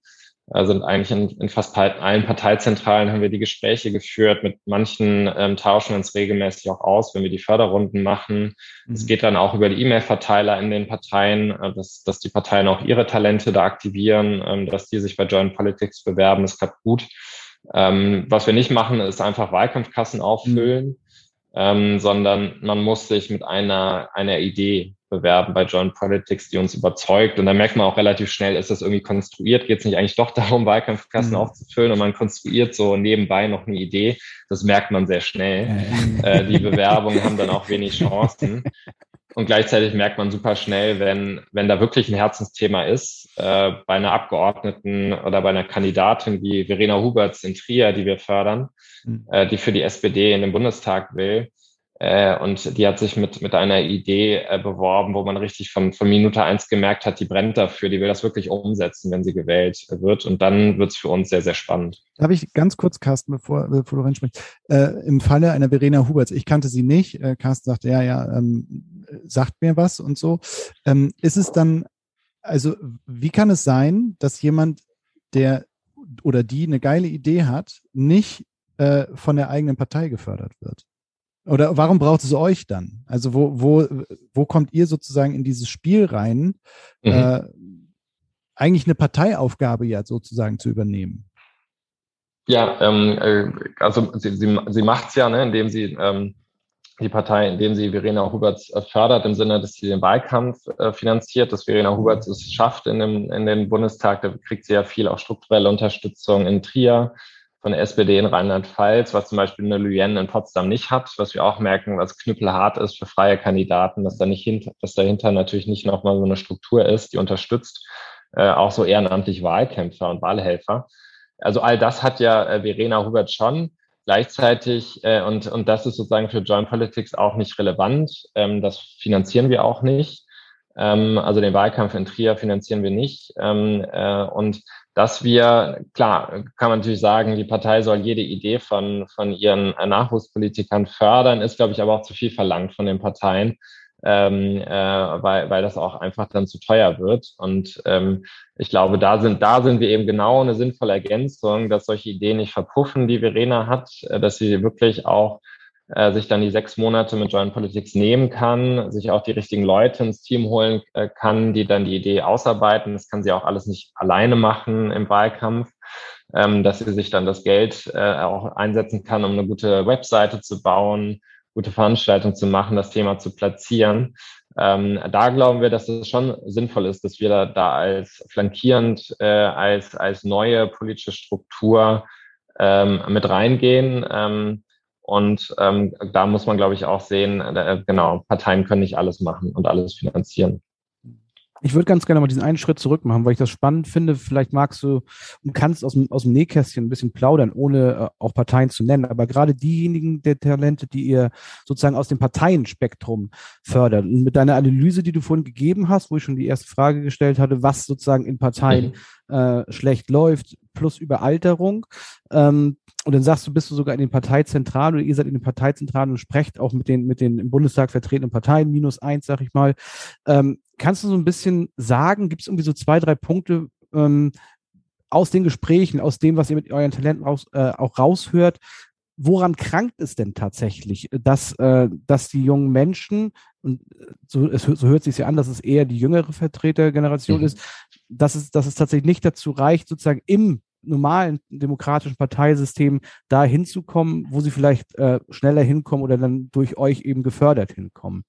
äh, sind eigentlich in, in fast allen Parteizentralen haben wir die Gespräche geführt. Mit manchen ähm, tauschen uns regelmäßig auch aus, wenn wir die Förderrunden machen. Mhm. Es geht dann auch über die E-Mail-Verteiler in den Parteien, äh, dass, dass die Parteien auch ihre Talente da aktivieren, ähm, dass die sich bei Joint Politics bewerben. Das klappt gut. Ähm, was wir nicht machen, ist einfach Wahlkampfkassen auffüllen. Mhm. Ähm, sondern man muss sich mit einer, einer Idee bewerben bei Joint Politics, die uns überzeugt. Und da merkt man auch relativ schnell, ist das irgendwie konstruiert? Geht es nicht eigentlich doch darum, Wahlkampfkassen mhm. aufzufüllen und man konstruiert so nebenbei noch eine Idee? Das merkt man sehr schnell. äh, die Bewerbungen haben dann auch wenig Chancen. Und gleichzeitig merkt man super schnell, wenn, wenn da wirklich ein Herzensthema ist, äh, bei einer Abgeordneten oder bei einer Kandidatin wie Verena Huberts in Trier, die wir fördern, mhm. äh, die für die SPD in den Bundestag will, äh, und die hat sich mit, mit einer Idee äh, beworben, wo man richtig von, von Minute eins gemerkt hat, die brennt dafür, die will das wirklich umsetzen, wenn sie gewählt wird. Und dann wird es für uns sehr, sehr spannend. Darf ich ganz kurz, Carsten, bevor, bevor du reinsprichst, äh, im Falle einer Verena Huberts, ich kannte sie nicht, äh, Carsten sagte, ja, ja, ähm, sagt mir was und so. Ähm, ist es dann, also wie kann es sein, dass jemand, der oder die eine geile Idee hat, nicht äh, von der eigenen Partei gefördert wird? Oder warum braucht es euch dann? Also wo, wo, wo kommt ihr sozusagen in dieses Spiel rein, mhm. äh, eigentlich eine Parteiaufgabe ja sozusagen zu übernehmen? Ja, ähm, äh, also sie, sie, sie macht es ja, ne, indem sie ähm, die Partei, indem sie Verena Huberts äh, fördert, im Sinne, dass sie den Wahlkampf äh, finanziert, dass Verena Huberts es schafft in, dem, in den Bundestag. Da kriegt sie ja viel auch strukturelle Unterstützung in Trier von der SPD in Rheinland-Pfalz, was zum Beispiel eine Lyen in Potsdam nicht hat, was wir auch merken, was knüppelhart ist für freie Kandidaten, dass da nicht hinter, dass dahinter natürlich nicht nochmal so eine Struktur ist, die unterstützt äh, auch so ehrenamtlich Wahlkämpfer und Wahlhelfer. Also all das hat ja äh, Verena Hubert schon. Gleichzeitig, äh, und, und das ist sozusagen für Joint Politics auch nicht relevant, ähm, das finanzieren wir auch nicht. Ähm, also den Wahlkampf in Trier finanzieren wir nicht. Ähm, äh, und dass wir, klar, kann man natürlich sagen, die Partei soll jede Idee von, von ihren Nachwuchspolitikern fördern, ist, glaube ich, aber auch zu viel verlangt von den Parteien, ähm, äh, weil, weil das auch einfach dann zu teuer wird. Und ähm, ich glaube, da sind, da sind wir eben genau eine sinnvolle Ergänzung, dass solche Ideen nicht verpuffen, die Verena hat, äh, dass sie wirklich auch äh, sich dann die sechs Monate mit Joint Politics nehmen kann, sich auch die richtigen Leute ins Team holen äh, kann, die dann die Idee ausarbeiten. Das kann sie auch alles nicht alleine machen im Wahlkampf, ähm, dass sie sich dann das Geld äh, auch einsetzen kann, um eine gute Webseite zu bauen, gute Veranstaltungen zu machen, das Thema zu platzieren. Ähm, da glauben wir, dass es schon sinnvoll ist, dass wir da, da als flankierend, äh, als, als neue politische Struktur ähm, mit reingehen. Ähm, und ähm, da muss man, glaube ich, auch sehen, äh, genau, Parteien können nicht alles machen und alles finanzieren. Ich würde ganz gerne mal diesen einen Schritt zurück machen, weil ich das spannend finde. Vielleicht magst du und kannst aus dem, aus dem Nähkästchen ein bisschen plaudern, ohne äh, auch Parteien zu nennen. Aber gerade diejenigen der Talente, die ihr sozusagen aus dem Parteienspektrum fördert. Und mit deiner Analyse, die du vorhin gegeben hast, wo ich schon die erste Frage gestellt hatte, was sozusagen in Parteien mhm. äh, schlecht läuft, plus Überalterung. Ähm, und dann sagst du, bist du sogar in den Parteizentralen oder ihr seid in den Parteizentralen und sprecht auch mit den, mit den im Bundestag vertretenen Parteien, minus eins, sag ich mal. Ähm, kannst du so ein bisschen sagen, gibt es irgendwie so zwei, drei Punkte ähm, aus den Gesprächen, aus dem, was ihr mit euren Talenten raus, äh, auch raushört, woran krankt es denn tatsächlich, dass, äh, dass die jungen Menschen, und so, es, so hört sich ja an, dass es eher die jüngere Vertretergeneration mhm. ist, dass es, dass es tatsächlich nicht dazu reicht, sozusagen im normalen demokratischen Parteisystem da hinzukommen, wo sie vielleicht äh, schneller hinkommen oder dann durch euch eben gefördert hinkommen?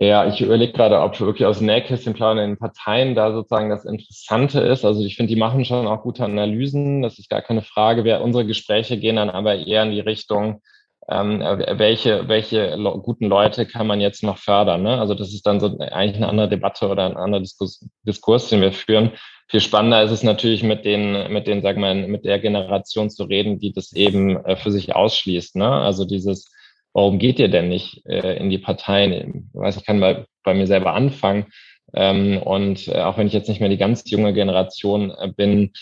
Ja, ich überlege gerade, ob wirklich aus Nähkästchen plaudern in Parteien da sozusagen das Interessante ist. Also ich finde, die machen schon auch gute Analysen, das ist gar keine Frage. Wer, unsere Gespräche gehen dann aber eher in die Richtung, ähm, welche, welche guten Leute kann man jetzt noch fördern. Ne? Also das ist dann so eigentlich eine andere Debatte oder ein anderer Diskurs, Diskurs, den wir führen. Viel spannender ist es natürlich mit den, mit den, sagen wir, mit der Generation zu reden, die das eben äh, für sich ausschließt. Ne? Also dieses, warum geht ihr denn nicht äh, in die Parteien? Ich weiß, ich kann bei, bei mir selber anfangen. Ähm, und äh, auch wenn ich jetzt nicht mehr die ganz junge Generation bin,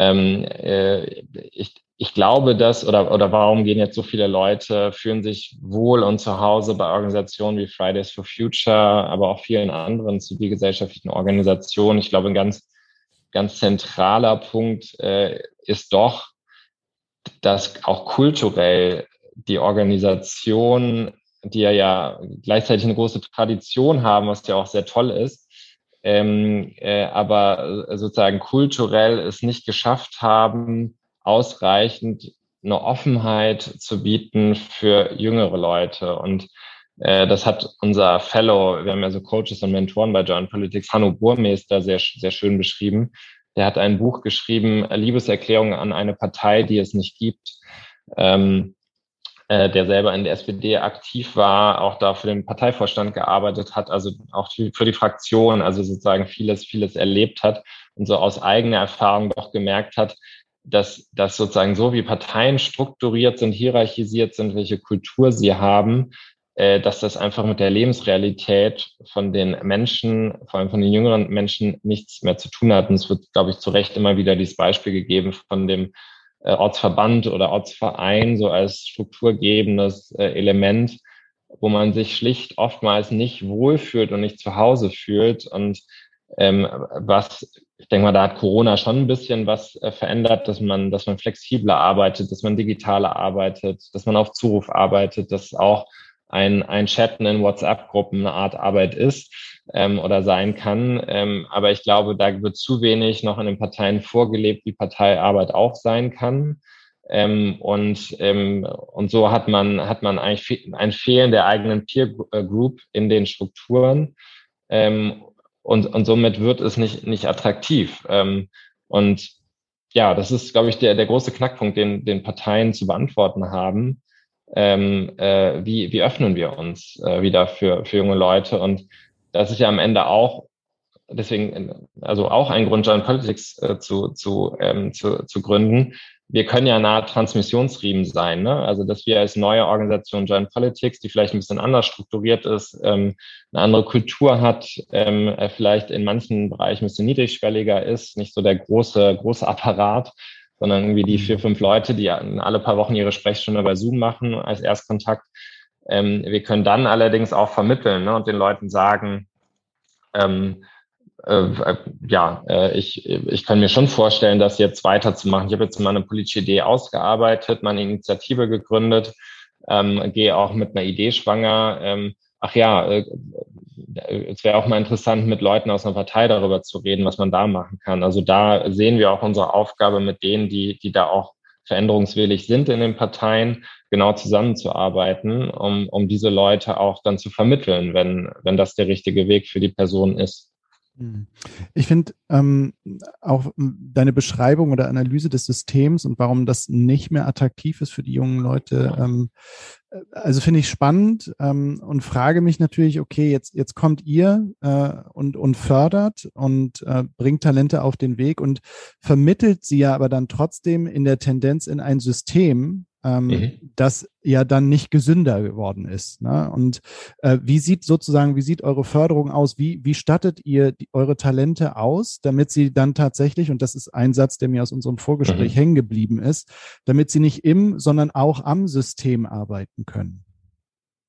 ähm, äh, ich, ich glaube, dass, oder, oder warum gehen jetzt so viele Leute, fühlen sich wohl und zu Hause bei Organisationen wie Fridays for Future, aber auch vielen anderen zivilgesellschaftlichen Organisationen. Ich glaube, ein ganz ganz zentraler Punkt äh, ist doch, dass auch kulturell die Organisation, die ja, ja gleichzeitig eine große Tradition haben, was ja auch sehr toll ist, ähm, äh, aber sozusagen kulturell es nicht geschafft haben, ausreichend eine Offenheit zu bieten für jüngere Leute. Und das hat unser Fellow, wir haben ja so Coaches und Mentoren bei Joint Politics, Hanno Burmeister, sehr, sehr schön beschrieben. Der hat ein Buch geschrieben, Liebeserklärung an eine Partei, die es nicht gibt. Ähm, äh, der selber in der SPD aktiv war, auch da für den Parteivorstand gearbeitet hat, also auch für die Fraktion, also sozusagen vieles, vieles erlebt hat und so aus eigener Erfahrung doch gemerkt hat, dass, dass sozusagen so wie Parteien strukturiert sind, hierarchisiert sind, welche Kultur sie haben, äh, dass das einfach mit der Lebensrealität von den Menschen, vor allem von den jüngeren Menschen, nichts mehr zu tun hat. Und es wird, glaube ich, zu Recht immer wieder dieses Beispiel gegeben von dem äh, Ortsverband oder Ortsverein, so als strukturgebendes äh, Element, wo man sich schlicht oftmals nicht wohlfühlt und nicht zu Hause fühlt. Und ähm, was, ich denke mal, da hat Corona schon ein bisschen was äh, verändert, dass man, dass man flexibler arbeitet, dass man digitaler arbeitet, dass man auf Zuruf arbeitet, dass auch ein, ein Chatten in WhatsApp-Gruppen eine Art Arbeit ist ähm, oder sein kann. Ähm, aber ich glaube, da wird zu wenig noch in den Parteien vorgelebt, wie Parteiarbeit auch sein kann. Ähm, und, ähm, und so hat man, hat man eigentlich ein Fehlen der eigenen Peer Group in den Strukturen. Ähm, und, und somit wird es nicht, nicht attraktiv. Ähm, und ja, das ist, glaube ich, der, der große Knackpunkt, den, den Parteien zu beantworten haben. Ähm, äh, wie, wie öffnen wir uns äh, wieder für, für junge Leute? Und das ist ja am Ende auch deswegen, also auch ein Grund, Joint Politics äh, zu, zu, ähm, zu, zu gründen. Wir können ja nahe Transmissionsriemen sein, ne? Also, dass wir als neue Organisation Joint Politics, die vielleicht ein bisschen anders strukturiert ist, ähm, eine andere Kultur hat, ähm, äh, vielleicht in manchen Bereichen ein bisschen niedrigschwelliger ist, nicht so der große, große Apparat, sondern irgendwie die vier, fünf Leute, die alle paar Wochen ihre Sprechstunde bei Zoom machen als Erstkontakt. Ähm, wir können dann allerdings auch vermitteln ne, und den Leuten sagen, ähm, äh, ja, äh, ich, ich kann mir schon vorstellen, das jetzt weiterzumachen. Ich habe jetzt mal eine politische Idee ausgearbeitet, meine Initiative gegründet, ähm, gehe auch mit einer Idee schwanger. Ähm, ach ja, äh, es wäre auch mal interessant, mit Leuten aus einer Partei darüber zu reden, was man da machen kann. Also da sehen wir auch unsere Aufgabe mit denen, die, die da auch veränderungswillig sind in den Parteien, genau zusammenzuarbeiten, um, um diese Leute auch dann zu vermitteln, wenn, wenn das der richtige Weg für die Person ist. Hm. Ich finde ähm, auch deine Beschreibung oder Analyse des Systems und warum das nicht mehr attraktiv ist für die jungen Leute, ähm, äh, also finde ich spannend ähm, und frage mich natürlich, okay, jetzt, jetzt kommt ihr äh, und, und fördert und äh, bringt Talente auf den Weg und vermittelt sie ja aber dann trotzdem in der Tendenz in ein System, ähm, mhm. das ja dann nicht gesünder geworden ist. Ne? Und äh, wie sieht sozusagen, wie sieht eure Förderung aus? Wie, wie stattet ihr die, eure Talente aus, damit sie dann tatsächlich, und das ist ein Satz, der mir aus unserem Vorgespräch mhm. hängen geblieben ist, damit sie nicht im, sondern auch am System arbeiten können?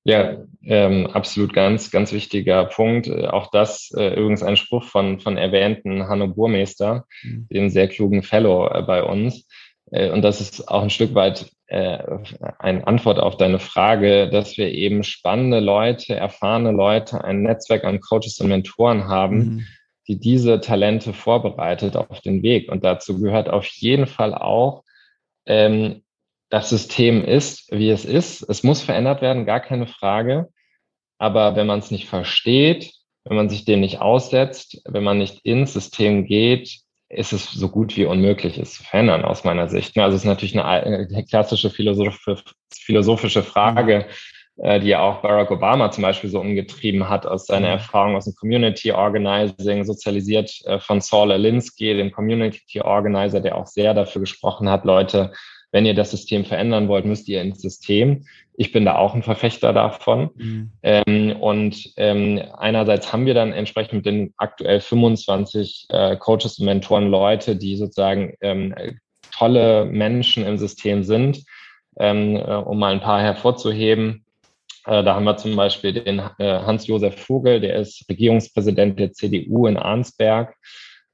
Ja, ähm, absolut ganz, ganz wichtiger Punkt. Äh, auch das äh, übrigens ein Spruch von, von erwähnten Hanno Burmeister, mhm. dem sehr klugen Fellow äh, bei uns. Äh, und das ist auch ein Stück weit eine Antwort auf deine Frage, dass wir eben spannende Leute, erfahrene Leute, ein Netzwerk an Coaches und Mentoren haben, mhm. die diese Talente vorbereitet auf den Weg. Und dazu gehört auf jeden Fall auch, ähm, das System ist, wie es ist. Es muss verändert werden, gar keine Frage. Aber wenn man es nicht versteht, wenn man sich dem nicht aussetzt, wenn man nicht ins System geht, ist es so gut wie unmöglich, es zu verändern aus meiner Sicht. Also es ist natürlich eine, eine klassische philosophische Frage, äh, die ja auch Barack Obama zum Beispiel so umgetrieben hat aus seiner mhm. Erfahrung aus dem Community Organizing, sozialisiert äh, von Saul Alinsky, dem Community Organizer, der auch sehr dafür gesprochen hat, Leute, wenn ihr das System verändern wollt, müsst ihr ins System. Ich bin da auch ein Verfechter davon. Mhm. Ähm, und ähm, einerseits haben wir dann entsprechend mit den aktuell 25 äh, Coaches und Mentoren Leute, die sozusagen ähm, tolle Menschen im System sind, ähm, äh, um mal ein paar hervorzuheben. Äh, da haben wir zum Beispiel den äh, Hans-Josef Vogel, der ist Regierungspräsident der CDU in Arnsberg.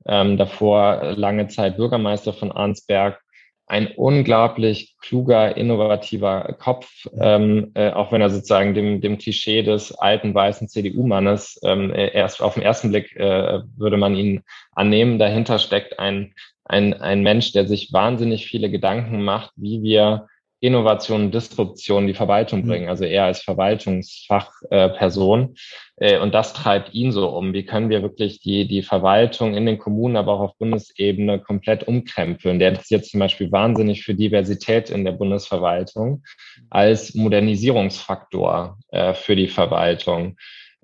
Ähm, davor lange Zeit Bürgermeister von Arnsberg ein unglaublich kluger, innovativer Kopf, ähm, äh, auch wenn er sozusagen dem, dem Klischee des alten weißen CDU-Mannes ähm, erst auf den ersten Blick äh, würde man ihn annehmen. Dahinter steckt ein, ein, ein Mensch, der sich wahnsinnig viele Gedanken macht, wie wir Innovation und Disruption die Verwaltung mhm. bringen, also er als Verwaltungsfachperson. Äh, und das treibt ihn so um. Wie können wir wirklich die, die Verwaltung in den Kommunen, aber auch auf Bundesebene komplett umkrempeln? Der interessiert zum Beispiel wahnsinnig für Diversität in der Bundesverwaltung als Modernisierungsfaktor äh, für die Verwaltung.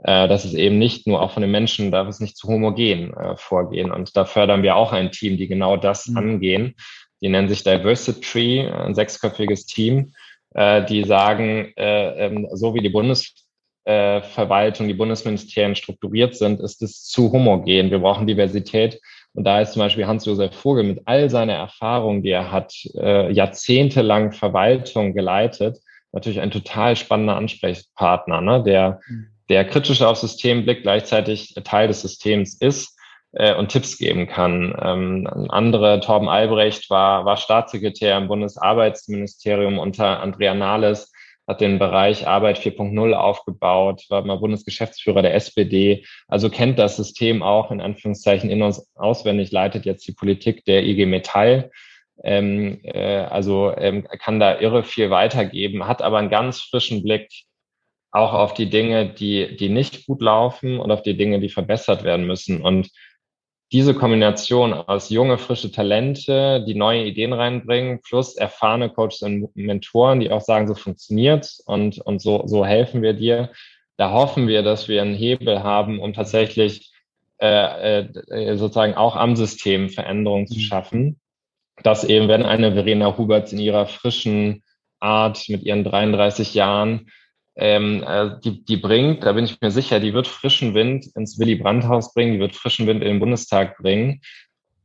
Äh, das ist eben nicht nur auch von den Menschen, darf es nicht zu homogen äh, vorgehen. Und da fördern wir auch ein Team, die genau das mhm. angehen die nennen sich Diversity, ein sechsköpfiges Team, äh, die sagen, äh, ähm, so wie die Bundesverwaltung, die Bundesministerien strukturiert sind, ist es zu homogen. Wir brauchen Diversität. Und da ist zum Beispiel Hans-Josef Vogel mit all seiner Erfahrung, die er hat, äh, jahrzehntelang Verwaltung geleitet, natürlich ein total spannender Ansprechpartner, ne? der, mhm. der kritisch aufs System blickt, gleichzeitig Teil des Systems ist äh, und Tipps geben kann. Ähm, ein anderer, Torben Albrecht, war, war Staatssekretär im Bundesarbeitsministerium unter Andrea Nahles, hat den Bereich Arbeit 4.0 aufgebaut, war mal Bundesgeschäftsführer der SPD, also kennt das System auch in Anführungszeichen in uns auswendig, leitet jetzt die Politik der IG Metall Ähm, äh, also ähm, kann da irre viel weitergeben, hat aber einen ganz frischen Blick auch auf die Dinge, die, die nicht gut laufen und auf die Dinge, die verbessert werden müssen. Und diese Kombination aus junge, frische Talente, die neue Ideen reinbringen, plus erfahrene Coaches und Mentoren, die auch sagen, so funktioniert's und, und so, so helfen wir dir. Da hoffen wir, dass wir einen Hebel haben, um tatsächlich äh, äh, sozusagen auch am System Veränderungen zu mhm. schaffen. Dass eben, wenn eine Verena Huberts in ihrer frischen Art mit ihren 33 Jahren ähm, äh, die, die bringt, da bin ich mir sicher, die wird frischen Wind ins Willy Brandt-Haus bringen, die wird frischen Wind in den Bundestag bringen.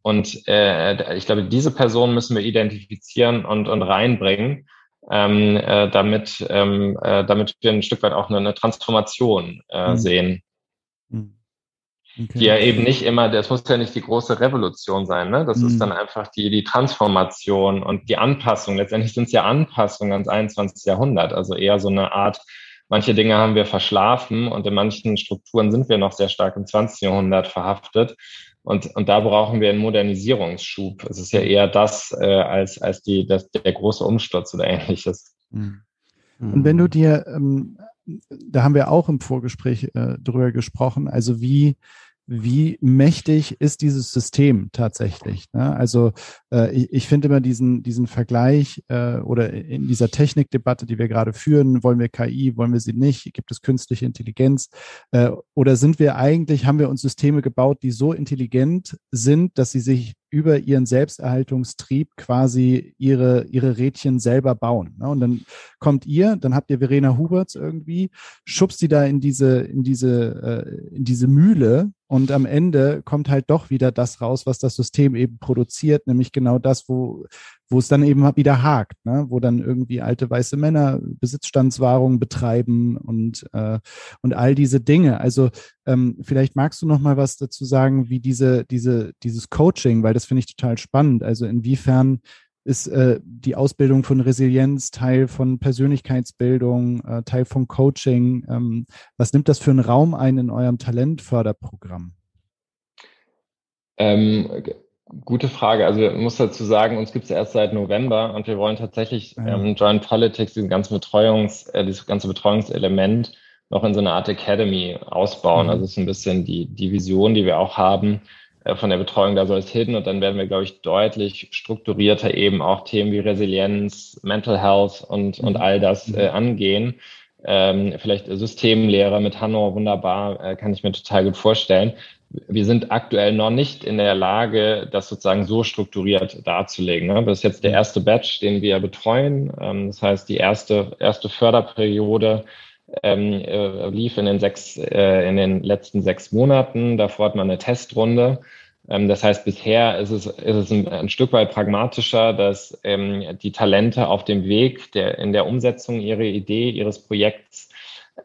Und äh, ich glaube, diese Person müssen wir identifizieren und, und reinbringen, ähm, äh, damit, ähm, äh, damit wir ein Stück weit auch eine, eine Transformation äh, mhm. sehen. Mhm. Okay. Die ja eben nicht immer, das muss ja nicht die große Revolution sein, ne? Das mhm. ist dann einfach die, die Transformation und die Anpassung. Letztendlich sind es ja Anpassungen ans 21. Jahrhundert, also eher so eine Art, manche Dinge haben wir verschlafen und in manchen Strukturen sind wir noch sehr stark im 20. Jahrhundert verhaftet. Und, und da brauchen wir einen Modernisierungsschub. Es ist ja eher das äh, als, als die, das, der große Umsturz oder ähnliches. Mhm. Und wenn du dir ähm, da haben wir auch im Vorgespräch äh, drüber gesprochen, also wie, wie mächtig ist dieses System tatsächlich? Ne? Also ich, ich finde immer diesen, diesen Vergleich äh, oder in dieser Technikdebatte, die wir gerade führen, wollen wir KI, wollen wir sie nicht, gibt es künstliche Intelligenz äh, oder sind wir eigentlich, haben wir uns Systeme gebaut, die so intelligent sind, dass sie sich über ihren Selbsterhaltungstrieb quasi ihre, ihre Rädchen selber bauen. Ne? Und dann kommt ihr, dann habt ihr Verena Huberts irgendwie, schubst sie da in diese, in diese, äh, in diese Mühle und am Ende kommt halt doch wieder das raus, was das System eben produziert, nämlich genau das, wo, wo es dann eben wieder hakt, ne? wo dann irgendwie alte weiße Männer Besitzstandswahrung betreiben und, äh, und all diese Dinge. Also ähm, vielleicht magst du noch mal was dazu sagen, wie diese, diese, dieses Coaching, weil das finde ich total spannend. Also inwiefern ist äh, die Ausbildung von Resilienz Teil von Persönlichkeitsbildung, äh, Teil von Coaching? Ähm, was nimmt das für einen Raum ein in eurem Talentförderprogramm? Ähm, Gute Frage. Also ich muss dazu sagen, uns gibt es erst seit November und wir wollen tatsächlich ah, ähm, Joint Politics, diesen ganzen Betreuungs, äh, dieses ganze Betreuungselement noch in so eine Art Academy ausbauen. Mhm. Also es ist ein bisschen die, die Vision, die wir auch haben äh, von der Betreuung, da soll es hin und dann werden wir, glaube ich, deutlich strukturierter eben auch Themen wie Resilienz, Mental Health und, mhm. und all das mhm. äh, angehen. Ähm, vielleicht Systemlehre mit Hanno, wunderbar, äh, kann ich mir total gut vorstellen wir sind aktuell noch nicht in der Lage, das sozusagen so strukturiert darzulegen. Ne? Das ist jetzt der erste Batch, den wir betreuen. Ähm, das heißt, die erste, erste Förderperiode ähm, äh, lief in den sechs, äh, in den letzten sechs Monaten. Davor hat man eine Testrunde. Ähm, das heißt, bisher ist es, ist es ein, ein Stück weit pragmatischer, dass die Talente auf dem Weg der, in der Umsetzung ihrer Idee, ihres Projekts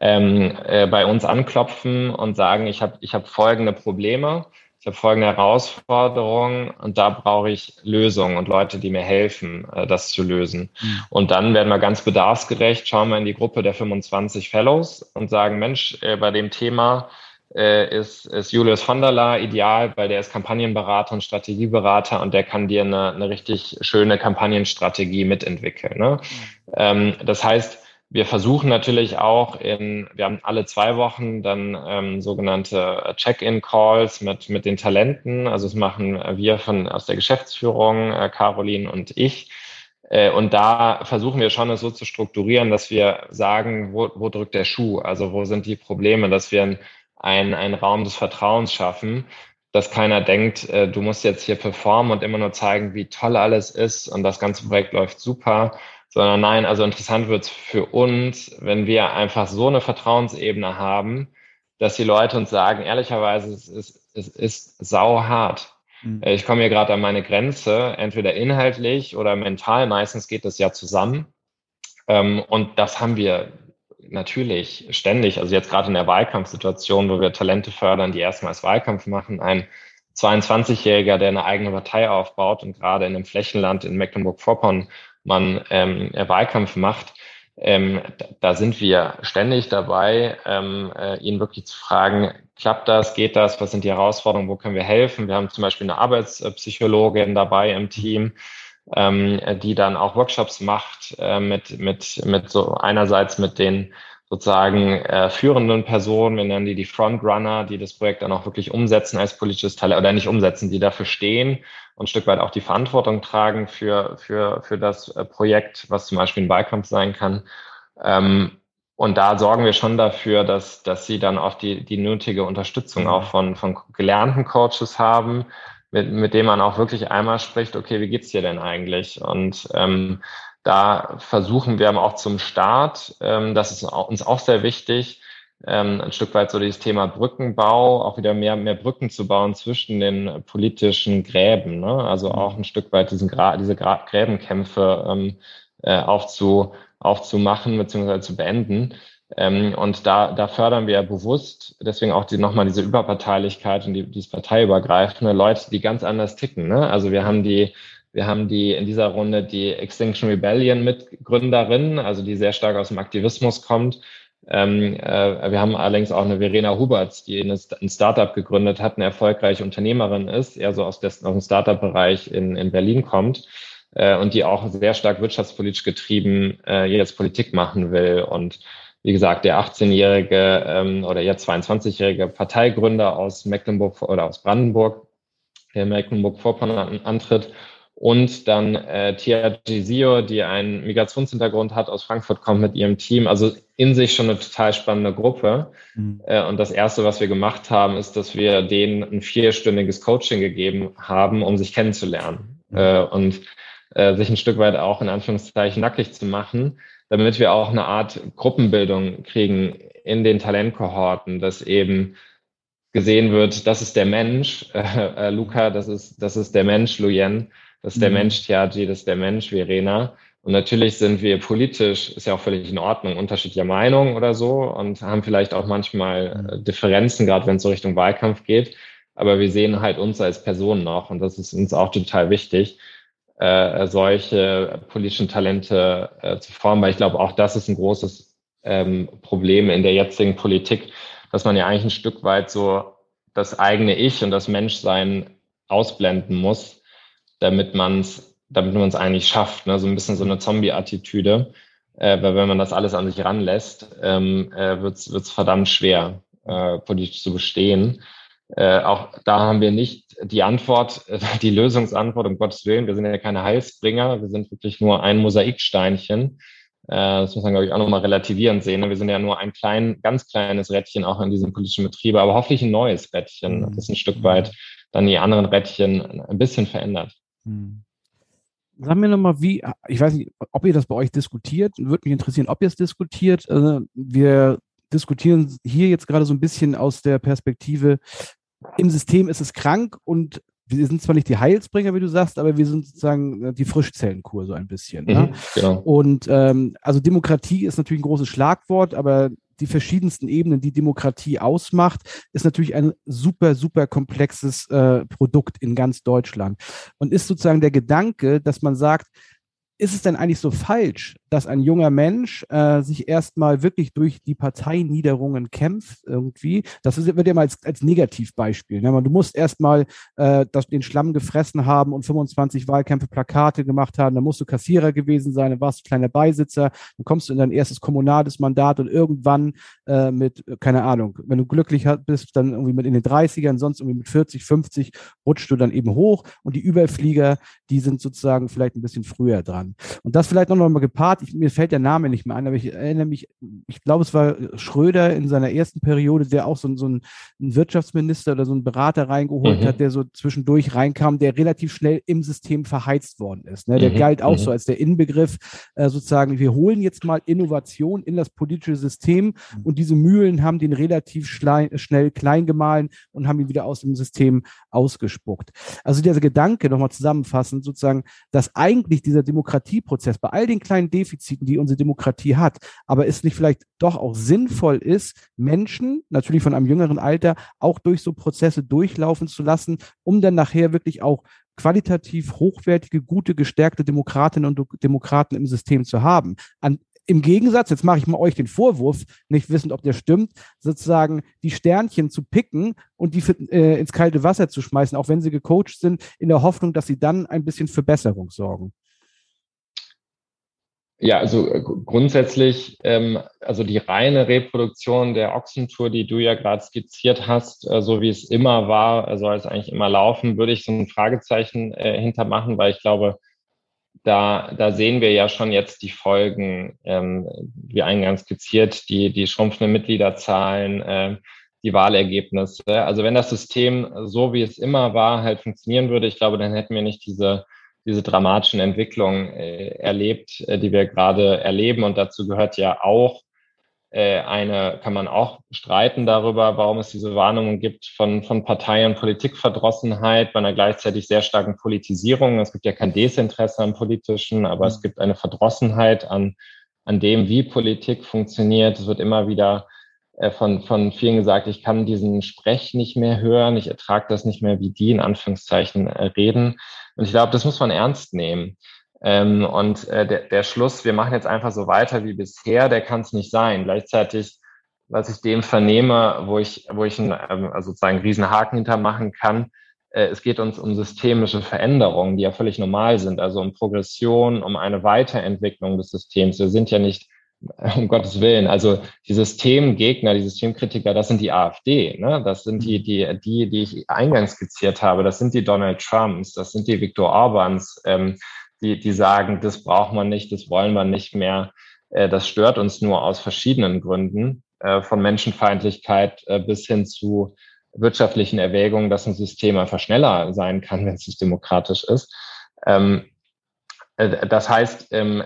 ähm, äh, bei uns anklopfen und sagen, ich habe ich hab folgende Probleme, ich habe folgende Herausforderungen und da brauche ich Lösungen und Leute, die mir helfen, äh, das zu lösen. Mhm. Und dann werden wir ganz bedarfsgerecht, schauen wir in die Gruppe der 25 Fellows und sagen, Mensch, äh, bei dem Thema äh, ist, ist Julius von der La ideal, weil der ist Kampagnenberater und Strategieberater und der kann dir eine, eine richtig schöne Kampagnenstrategie mitentwickeln. Ne? Mhm. Ähm, das heißt, wir versuchen natürlich auch in, wir haben alle zwei Wochen dann ähm, sogenannte Check-in-Calls mit, mit den Talenten. Also das machen wir von, aus der Geschäftsführung, äh, Caroline und ich. Äh, und da versuchen wir schon es so zu strukturieren, dass wir sagen, wo, wo drückt der Schuh? Also wo sind die Probleme, dass wir einen, einen Raum des Vertrauens schaffen, dass keiner denkt, äh, du musst jetzt hier performen und immer nur zeigen, wie toll alles ist und das ganze Projekt läuft super, sondern nein, also interessant wird es für uns, wenn wir einfach so eine Vertrauensebene haben, dass die Leute uns sagen, ehrlicherweise, es ist, es ist sau hart. Mhm. Ich komme hier gerade an meine Grenze, entweder inhaltlich oder mental, meistens geht das ja zusammen. Ähm, und das haben wir natürlich ständig, also jetzt gerade in der Wahlkampfsituation, wo wir Talente fördern, die erstmals Wahlkampf machen, ein 22-Jähriger, der eine eigene Partei aufbaut und gerade in einem Flächenland in Mecklenburg-Vorpommern man ähm, Wahlkampf macht, ähm, da sind wir ständig dabei, ähm, äh, ihn wirklich zu fragen, klappt das, geht das, was sind die Herausforderungen, wo können wir helfen? Wir haben zum Beispiel eine Arbeitspsychologin dabei im Team, ähm, die dann auch Workshops macht äh, mit, mit, mit so einerseits mit den sozusagen äh, führenden Personen, wir nennen die die Frontrunner, die das Projekt dann auch wirklich umsetzen als politisches Teil oder nicht umsetzen, die dafür stehen und ein Stück weit auch die Verantwortung tragen für, für, für das äh, Projekt, was zum Beispiel ein Wahlkampf sein kann. Ähm, und da sorgen wir schon dafür, dass, dass sie dann auch die, die nötige Unterstützung mhm. auch von, von gelernten Coaches haben, mit, mit dem man auch wirklich einmal spricht, okay, wie geht's dir denn eigentlich? Und ähm, da versuchen wir auch zum Start, ähm, das ist uns auch sehr wichtig, ähm, ein Stück weit so dieses Thema Brückenbau, auch wieder mehr, mehr Brücken zu bauen zwischen den politischen Gräben. Ne? Also auch ein Stück weit diesen Gra diese Gra Gräbenkämpfe ähm, äh, aufzu, aufzumachen bzw. zu beenden. Ähm, und da, da fördern wir bewusst, deswegen auch die, nochmal diese Überparteilichkeit und die, dieses parteiübergreifende Leute, die ganz anders ticken. Ne? Also wir haben die, wir haben die in dieser Runde die Extinction Rebellion Mitgründerin, also die sehr stark aus dem Aktivismus kommt. Ähm, äh, wir haben allerdings auch eine Verena Huberts, die eine, ein Startup gegründet hat, eine erfolgreiche Unternehmerin ist, eher so aus, des, aus dem Startup-Bereich in, in Berlin kommt äh, und die auch sehr stark wirtschaftspolitisch getrieben äh, jetzt Politik machen will. Und wie gesagt, der 18-jährige ähm, oder jetzt 22-jährige Parteigründer aus Mecklenburg oder aus Brandenburg, der Mecklenburg-Vorpommern antritt. Und dann äh, Tia Gizio, die einen Migrationshintergrund hat, aus Frankfurt kommt mit ihrem Team. Also in sich schon eine total spannende Gruppe. Mhm. Äh, und das Erste, was wir gemacht haben, ist, dass wir denen ein vierstündiges Coaching gegeben haben, um sich kennenzulernen. Mhm. Äh, und äh, sich ein Stück weit auch in Anführungszeichen nackig zu machen, damit wir auch eine Art Gruppenbildung kriegen in den Talentkohorten, dass eben gesehen wird, das ist der Mensch, äh, äh, Luca, das ist, das ist der Mensch, Luyen, das ist der mhm. Mensch, Tiaji, das ist der Mensch, Verena. Und natürlich sind wir politisch, ist ja auch völlig in Ordnung, unterschiedlicher Meinung oder so und haben vielleicht auch manchmal äh, Differenzen, gerade wenn es so Richtung Wahlkampf geht. Aber wir sehen halt uns als Person noch und das ist uns auch total wichtig äh, solche politischen Talente äh, zu formen, weil ich glaube, auch das ist ein großes ähm, Problem in der jetzigen Politik, dass man ja eigentlich ein Stück weit so das eigene Ich und das Menschsein ausblenden muss, damit man es damit man es eigentlich schafft, ne? so ein bisschen so eine Zombie-Attitüde, äh, weil wenn man das alles an sich ranlässt, ähm, äh, wird es verdammt schwer, äh, politisch zu bestehen. Äh, auch da haben wir nicht die Antwort, die Lösungsantwort, um Gottes Willen. Wir sind ja keine Heilsbringer, wir sind wirklich nur ein Mosaiksteinchen. Äh, das muss man, glaube ich, auch nochmal relativierend sehen. Wir sind ja nur ein klein, ganz kleines Rädchen auch in diesem politischen Betrieb, aber hoffentlich ein neues Rädchen, mhm. das ein Stück weit dann die anderen Rädchen ein bisschen verändert. Mhm. Sag mir nochmal, wie, ich weiß nicht, ob ihr das bei euch diskutiert, würde mich interessieren, ob ihr es diskutiert. Also wir diskutieren hier jetzt gerade so ein bisschen aus der Perspektive, im System ist es krank und wir sind zwar nicht die Heilsbringer, wie du sagst, aber wir sind sozusagen äh, die Frischzellenkur so ein bisschen. Ne? Mhm, ne? genau. Und ähm, also Demokratie ist natürlich ein großes Schlagwort, aber die verschiedensten Ebenen, die Demokratie ausmacht, ist natürlich ein super, super komplexes äh, Produkt in ganz Deutschland. Und ist sozusagen der Gedanke, dass man sagt, ist es denn eigentlich so falsch, dass ein junger Mensch äh, sich erstmal wirklich durch die Parteiniederungen kämpft irgendwie? Das wird ja mal als, als Negativbeispiel. Ne? Du musst erstmal äh, den Schlamm gefressen haben und 25 Wahlkämpfe Plakate gemacht haben, dann musst du Kassierer gewesen sein, dann warst du kleiner Beisitzer, dann kommst du in dein erstes kommunales Mandat und irgendwann äh, mit, keine Ahnung, wenn du glücklich bist, dann irgendwie mit in den 30ern, sonst irgendwie mit 40, 50 rutschst du dann eben hoch und die Überflieger, die sind sozusagen vielleicht ein bisschen früher dran. Und das vielleicht noch mal gepaart, ich, mir fällt der Name nicht mehr ein, aber ich erinnere mich, ich glaube, es war Schröder in seiner ersten Periode, der auch so, so ein, ein Wirtschaftsminister oder so einen Berater reingeholt mhm. hat, der so zwischendurch reinkam, der relativ schnell im System verheizt worden ist. Ne? Der mhm. galt auch mhm. so als der Inbegriff, äh, sozusagen, wir holen jetzt mal Innovation in das politische System mhm. und diese Mühlen haben den relativ schnell klein gemahlen und haben ihn wieder aus dem System ausgespuckt. Also dieser Gedanke, nochmal zusammenfassend, sozusagen, dass eigentlich dieser Demokratie Demokratieprozess, bei all den kleinen Defiziten, die unsere Demokratie hat, aber es nicht vielleicht doch auch sinnvoll ist, Menschen, natürlich von einem jüngeren Alter, auch durch so Prozesse durchlaufen zu lassen, um dann nachher wirklich auch qualitativ hochwertige, gute, gestärkte Demokratinnen und Demokraten im System zu haben. An im Gegensatz, jetzt mache ich mal euch den Vorwurf, nicht wissend, ob der stimmt, sozusagen die Sternchen zu picken und die äh, ins kalte Wasser zu schmeißen, auch wenn sie gecoacht sind, in der Hoffnung, dass sie dann ein bisschen für Besserung sorgen. Ja, also äh, grundsätzlich, ähm, also die reine Reproduktion der Ochsentour, die du ja gerade skizziert hast, äh, so wie es immer war, äh, soll es eigentlich immer laufen, würde ich so ein Fragezeichen äh, hintermachen, weil ich glaube, da, da sehen wir ja schon jetzt die Folgen, ähm, wie eingangs skizziert, die, die schrumpfenden Mitgliederzahlen, äh, die Wahlergebnisse. Also wenn das System so wie es immer war, halt funktionieren würde, ich glaube, dann hätten wir nicht diese diese dramatischen Entwicklungen äh, erlebt, äh, die wir gerade erleben. Und dazu gehört ja auch äh, eine, kann man auch streiten darüber, warum es diese Warnungen gibt von, von Partei- und Politikverdrossenheit bei einer gleichzeitig sehr starken Politisierung. Es gibt ja kein Desinteresse am Politischen, aber es mhm. gibt eine Verdrossenheit an, an dem, wie Politik funktioniert. Es wird immer wieder äh, von, von vielen gesagt, ich kann diesen Sprech nicht mehr hören, ich ertrage das nicht mehr, wie die in Anführungszeichen äh, reden. Und ich glaube, das muss man ernst nehmen. Ähm, und äh, der, der Schluss, wir machen jetzt einfach so weiter wie bisher, der kann es nicht sein. Gleichzeitig, was ich dem vernehme, wo ich, wo ich einen, ähm, also sozusagen einen riesen Haken hintermachen kann, äh, es geht uns um systemische Veränderungen, die ja völlig normal sind, also um Progression, um eine Weiterentwicklung des Systems. Wir sind ja nicht um Gottes Willen. Also die Systemgegner, die Systemkritiker, das sind die AfD, ne? Das sind die, die, die, die ich eingangs skizziert habe. Das sind die Donald Trumps, das sind die Viktor Orbans, ähm, die, die sagen, das braucht man nicht, das wollen wir nicht mehr. Äh, das stört uns nur aus verschiedenen Gründen, äh, von Menschenfeindlichkeit äh, bis hin zu wirtschaftlichen Erwägungen, dass ein System einfach schneller sein kann, wenn es nicht demokratisch ist. Ähm, äh, das heißt, ähm,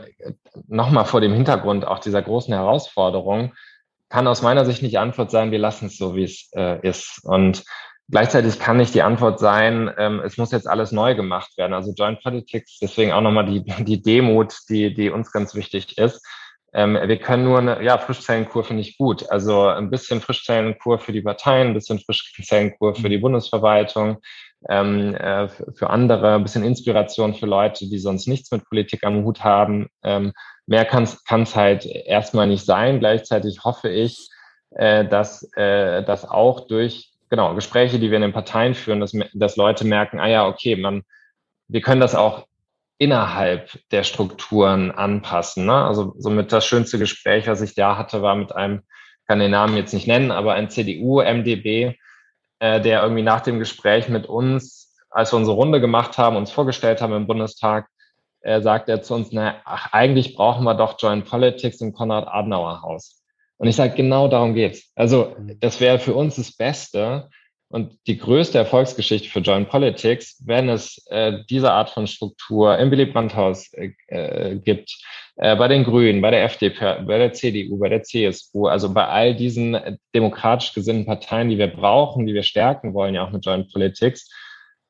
nochmal vor dem Hintergrund auch dieser großen Herausforderung, kann aus meiner Sicht nicht die Antwort sein, wir lassen es so, wie es äh, ist. Und gleichzeitig kann nicht die Antwort sein, ähm, es muss jetzt alles neu gemacht werden. Also Joint Politics, deswegen auch nochmal die, die Demut, die, die uns ganz wichtig ist. Ähm, wir können nur eine, ja, Frischzellenkur finde ich gut. Also ein bisschen Frischzellenkur für die Parteien, ein bisschen Frischzellenkur für die Bundesverwaltung, ähm, äh, für andere, ein bisschen Inspiration für Leute, die sonst nichts mit Politik am Hut haben. Ähm, mehr kann es halt erstmal nicht sein. Gleichzeitig hoffe ich, äh, dass äh, das auch durch genau Gespräche, die wir in den Parteien führen, dass, dass Leute merken, ah ja, okay, man, wir können das auch innerhalb der Strukturen anpassen. Ne? Also somit das schönste Gespräch, was ich da hatte, war mit einem, kann den Namen jetzt nicht nennen, aber ein CDU-MDB, äh, der irgendwie nach dem Gespräch mit uns, als wir unsere Runde gemacht haben, uns vorgestellt haben im Bundestag, äh, sagt er zu uns, na, ach, eigentlich brauchen wir doch Joint Politics im Konrad-Adenauer-Haus. Und ich sage, genau darum geht's. Also mhm. das wäre für uns das Beste und die größte Erfolgsgeschichte für Joint Politics, wenn es äh, diese Art von Struktur im Willy Brandt-Haus äh, äh gibt, bei den Grünen, bei der FDP, bei der CDU, bei der CSU, also bei all diesen demokratisch gesinnten Parteien, die wir brauchen, die wir stärken wollen, ja auch mit Joint Politics,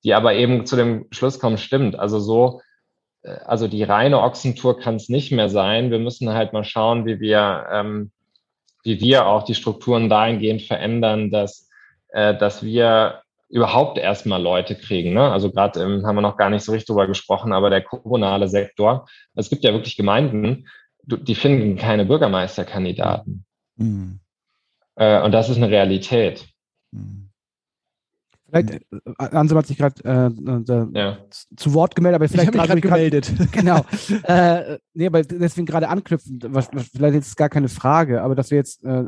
die aber eben zu dem Schluss kommen, stimmt. Also so, äh, also die reine Ochsentour kann es nicht mehr sein. Wir müssen halt mal schauen, wie wir, ähm, wie wir auch die Strukturen dahingehend verändern, dass, äh, dass wir überhaupt erstmal Leute kriegen. Ne? Also gerade ähm, haben wir noch gar nicht so richtig drüber gesprochen, aber der kommunale Sektor, es gibt ja wirklich Gemeinden, die finden keine Bürgermeisterkandidaten. Mhm. Äh, und das ist eine Realität. Mhm. Vielleicht, äh, Ansem hat sich gerade äh, äh, ja. zu Wort gemeldet, aber vielleicht ich gerade gemeldet. Grad, genau. äh, nee, aber deswegen gerade anknüpfen, was, was, vielleicht jetzt gar keine Frage, aber dass wir jetzt äh,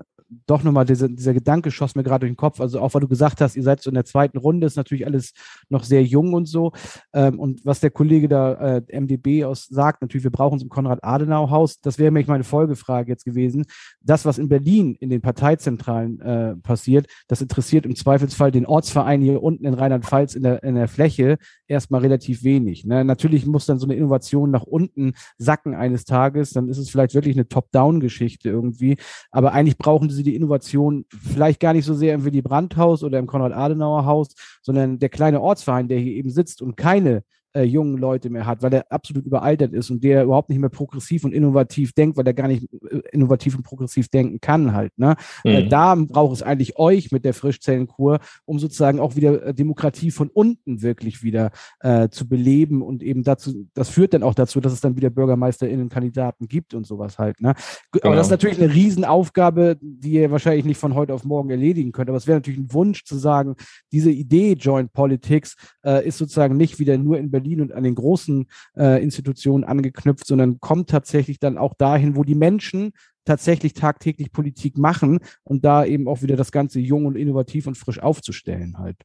doch nochmal diese, dieser Gedanke schoss mir gerade durch den Kopf. Also auch weil du gesagt hast, ihr seid so in der zweiten Runde, ist natürlich alles noch sehr jung und so. Ähm, und was der Kollege da äh, MDB aus sagt, natürlich, wir brauchen es im Konrad-Adenauer-Haus. Das wäre nämlich meine Folgefrage jetzt gewesen. Das, was in Berlin in den Parteizentralen äh, passiert, das interessiert im Zweifelsfall den Ortsverein hier unten in Rheinland-Pfalz in der, in der Fläche erstmal relativ wenig. Ne? Natürlich muss dann so eine Innovation nach unten sacken eines Tages, dann ist es vielleicht wirklich eine Top-Down-Geschichte irgendwie. Aber eigentlich brauchen sie die Innovation vielleicht gar nicht so sehr im Willy Brandt-Haus oder im Konrad-Adenauer-Haus, sondern der kleine Ortsverein, der hier eben sitzt und keine äh, jungen Leute mehr hat, weil er absolut überaltert ist und der überhaupt nicht mehr progressiv und innovativ denkt, weil er gar nicht äh, innovativ und progressiv denken kann halt. Ne? Mhm. Äh, da braucht es eigentlich euch mit der Frischzellenkur, um sozusagen auch wieder äh, Demokratie von unten wirklich wieder äh, zu beleben und eben dazu, das führt dann auch dazu, dass es dann wieder BürgermeisterInnen-Kandidaten gibt und sowas halt. Ne? Genau. Aber das ist natürlich eine Riesenaufgabe, die ihr wahrscheinlich nicht von heute auf morgen erledigen könnt. Aber es wäre natürlich ein Wunsch zu sagen, diese Idee Joint Politics äh, ist sozusagen nicht wieder nur in Berlin und an den großen äh, Institutionen angeknüpft, sondern kommt tatsächlich dann auch dahin, wo die Menschen tatsächlich tagtäglich Politik machen und da eben auch wieder das Ganze jung und innovativ und frisch aufzustellen halt.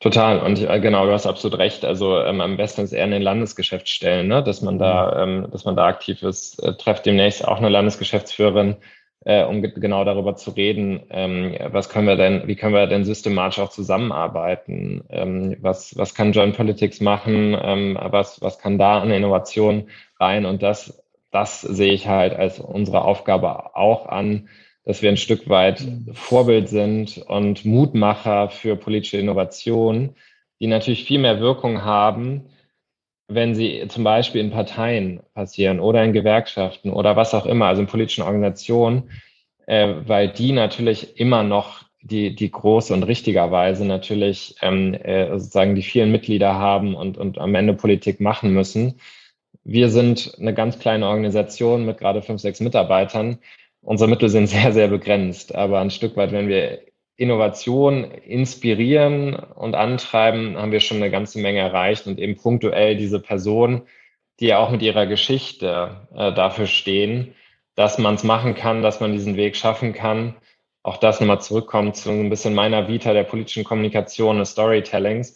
Total. Und äh, genau, du hast absolut recht. Also ähm, am besten ist eher in den Landesgeschäftsstellen, ne? dass man da, mhm. ähm, dass man da aktiv ist. Äh, trefft demnächst auch eine Landesgeschäftsführerin, äh, um genau darüber zu reden, ähm, was können wir denn, wie können wir denn systematisch auch zusammenarbeiten? Ähm, was, was kann Joint Politics machen? Ähm, was, was kann da an Innovation rein? Und das, das sehe ich halt als unsere Aufgabe auch an, dass wir ein Stück weit. Vorbild sind und Mutmacher für politische Innovation, die natürlich viel mehr Wirkung haben, wenn sie zum Beispiel in Parteien passieren oder in Gewerkschaften oder was auch immer, also in politischen Organisationen, äh, weil die natürlich immer noch die, die große und richtigerweise natürlich ähm, äh, sozusagen die vielen Mitglieder haben und, und am Ende Politik machen müssen. Wir sind eine ganz kleine Organisation mit gerade fünf, sechs Mitarbeitern unsere Mittel sind sehr, sehr begrenzt. Aber ein Stück weit, wenn wir Innovation inspirieren und antreiben, haben wir schon eine ganze Menge erreicht und eben punktuell diese Personen, die ja auch mit ihrer Geschichte äh, dafür stehen, dass man es machen kann, dass man diesen Weg schaffen kann. Auch das nochmal zurückkommt zu ein bisschen meiner Vita der politischen Kommunikation des Storytellings.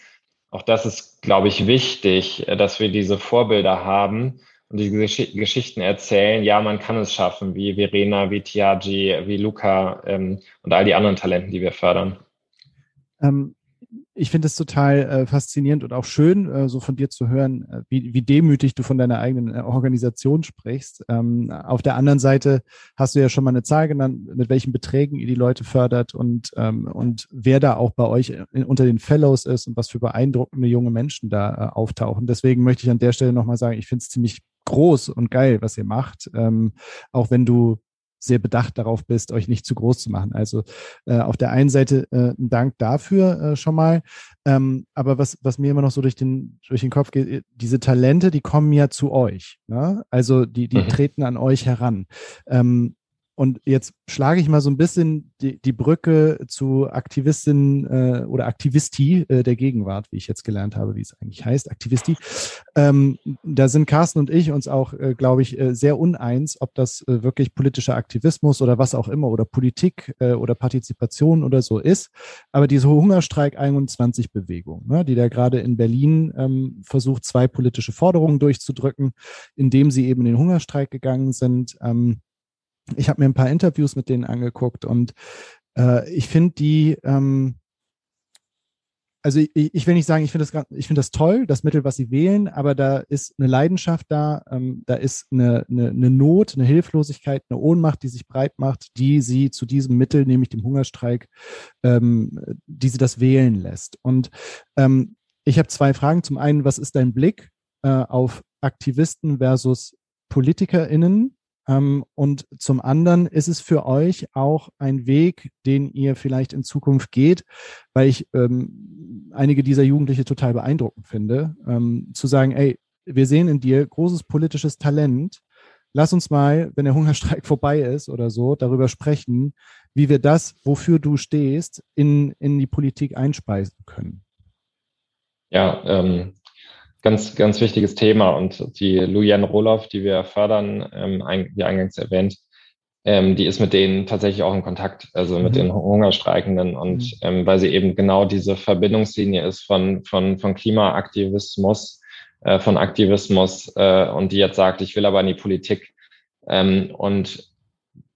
Auch das ist, glaube ich, wichtig, äh, dass wir diese Vorbilder haben und die Gesch Geschichten erzählen, ja, man kann es schaffen, wie Verena, wie Tiagi, wie Luca ähm, und all die anderen Talenten, die wir fördern. Ähm, ich finde es total äh, faszinierend und auch schön, äh, so von dir zu hören, äh, wie, wie demütig du von deiner eigenen äh, Organisation sprichst. Ähm, auf der anderen Seite hast du ja schon mal eine Zahl genannt, mit welchen Beträgen ihr die Leute fördert und, ähm, und wer da auch bei euch in, unter den Fellows ist und was für beeindruckende junge Menschen da äh, auftauchen. Deswegen möchte ich an der Stelle nochmal sagen, ich finde es ziemlich groß und geil, was ihr macht, ähm, auch wenn du sehr bedacht darauf bist, euch nicht zu groß zu machen. Also äh, auf der einen Seite äh, ein Dank dafür äh, schon mal. Ähm, aber was, was mir immer noch so durch den, durch den Kopf geht, diese Talente, die kommen ja zu euch. Ne? Also die, die mhm. treten an euch heran. Ähm, und jetzt schlage ich mal so ein bisschen die, die Brücke zu Aktivistin äh, oder Aktivisti äh, der Gegenwart, wie ich jetzt gelernt habe, wie es eigentlich heißt, Aktivisti. Ähm, da sind Carsten und ich uns auch, äh, glaube ich, äh, sehr uneins, ob das äh, wirklich politischer Aktivismus oder was auch immer oder Politik äh, oder Partizipation oder so ist. Aber diese Hungerstreik 21 Bewegung, ne, die da gerade in Berlin ähm, versucht, zwei politische Forderungen durchzudrücken, indem sie eben in den Hungerstreik gegangen sind. Ähm, ich habe mir ein paar Interviews mit denen angeguckt und äh, ich finde die, ähm, also ich, ich, will nicht sagen, ich finde das, ich finde das toll, das Mittel, was sie wählen, aber da ist eine Leidenschaft da, ähm, da ist eine, eine, eine Not, eine Hilflosigkeit, eine Ohnmacht, die sich breit macht, die sie zu diesem Mittel, nämlich dem Hungerstreik, ähm, die sie das wählen lässt. Und ähm, ich habe zwei Fragen. Zum einen, was ist dein Blick äh, auf Aktivisten versus PolitikerInnen und zum anderen ist es für euch auch ein Weg, den ihr vielleicht in Zukunft geht, weil ich ähm, einige dieser Jugendliche total beeindruckend finde, ähm, zu sagen, ey, wir sehen in dir großes politisches Talent. Lass uns mal, wenn der Hungerstreik vorbei ist oder so, darüber sprechen, wie wir das, wofür du stehst, in, in die Politik einspeisen können. Ja, ähm, ganz, ganz wichtiges Thema. Und die Lujan Roloff, die wir fördern, ähm, ein, wie eingangs erwähnt, ähm, die ist mit denen tatsächlich auch in Kontakt, also mit mhm. den Hungerstreikenden. Und mhm. ähm, weil sie eben genau diese Verbindungslinie ist von, von, von Klimaaktivismus, äh, von Aktivismus äh, und die jetzt sagt, ich will aber in die Politik. Ähm, und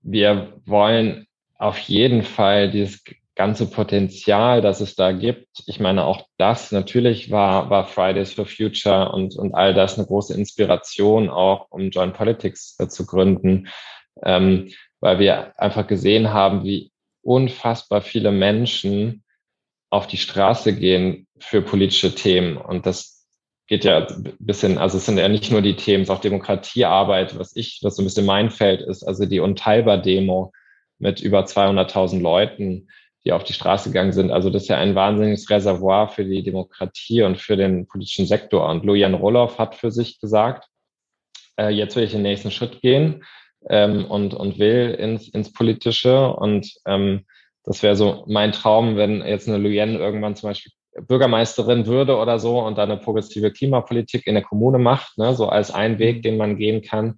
wir wollen auf jeden Fall dieses ganze Potenzial, das es da gibt. Ich meine, auch das natürlich war, war Fridays for Future und, und all das eine große Inspiration auch, um Joint Politics äh, zu gründen, ähm, weil wir einfach gesehen haben, wie unfassbar viele Menschen auf die Straße gehen für politische Themen. Und das geht ja ein bisschen, also es sind ja nicht nur die Themen, es ist auch Demokratiearbeit, was ich, was so ein bisschen mein Feld ist, also die Unteilbar-Demo mit über 200.000 Leuten, die auf die Straße gegangen sind. Also das ist ja ein wahnsinniges Reservoir für die Demokratie und für den politischen Sektor. Und Lujan Roloff hat für sich gesagt, äh, jetzt will ich den nächsten Schritt gehen ähm, und, und will ins, ins Politische. Und ähm, das wäre so mein Traum, wenn jetzt eine Luyen irgendwann zum Beispiel Bürgermeisterin würde oder so und dann eine progressive Klimapolitik in der Kommune macht, ne, so als ein Weg, mhm. den man gehen kann.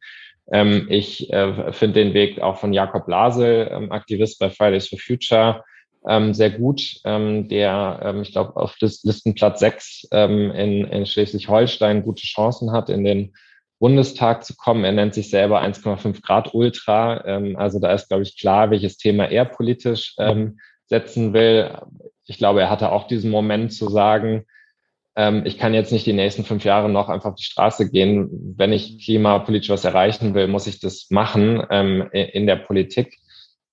Ähm, ich äh, finde den Weg auch von Jakob Lasel, ähm, Aktivist bei Fridays for Future, ähm, sehr gut, ähm, der, ähm, ich glaube, auf Listenplatz 6 ähm, in, in Schleswig-Holstein gute Chancen hat, in den Bundestag zu kommen. Er nennt sich selber 1,5 Grad Ultra. Ähm, also da ist, glaube ich, klar, welches Thema er politisch ähm, setzen will. Ich glaube, er hatte auch diesen Moment zu sagen, ähm, ich kann jetzt nicht die nächsten fünf Jahre noch einfach auf die Straße gehen. Wenn ich klimapolitisch was erreichen will, muss ich das machen ähm, in der Politik.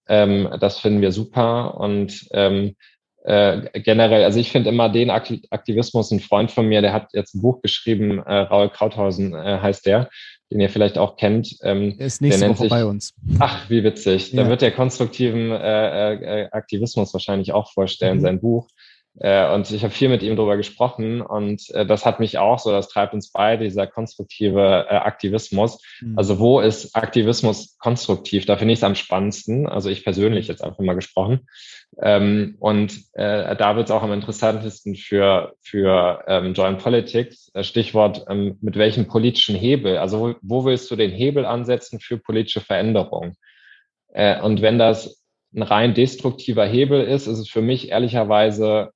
Ähm, das finden wir super und ähm, äh, generell, also ich finde immer den Aktivismus, ein Freund von mir, der hat jetzt ein Buch geschrieben, äh, Raul Krauthausen äh, heißt der, den ihr vielleicht auch kennt. Ähm, er ist nächste Woche sich, bei uns. Ach, wie witzig. Ja. Da wird der konstruktiven äh, äh, Aktivismus wahrscheinlich auch vorstellen, mhm. sein Buch. Äh, und ich habe viel mit ihm darüber gesprochen und äh, das hat mich auch so, das treibt uns beide, dieser konstruktive äh, Aktivismus. Mhm. Also wo ist Aktivismus konstruktiv? Da finde ich es am spannendsten. Also ich persönlich jetzt einfach mal gesprochen. Ähm, und äh, da wird es auch am interessantesten für, für ähm, Joint Politics. Äh, Stichwort, ähm, mit welchem politischen Hebel? Also wo, wo willst du den Hebel ansetzen für politische Veränderung? Äh, und wenn das ein rein destruktiver Hebel ist, ist es für mich ehrlicherweise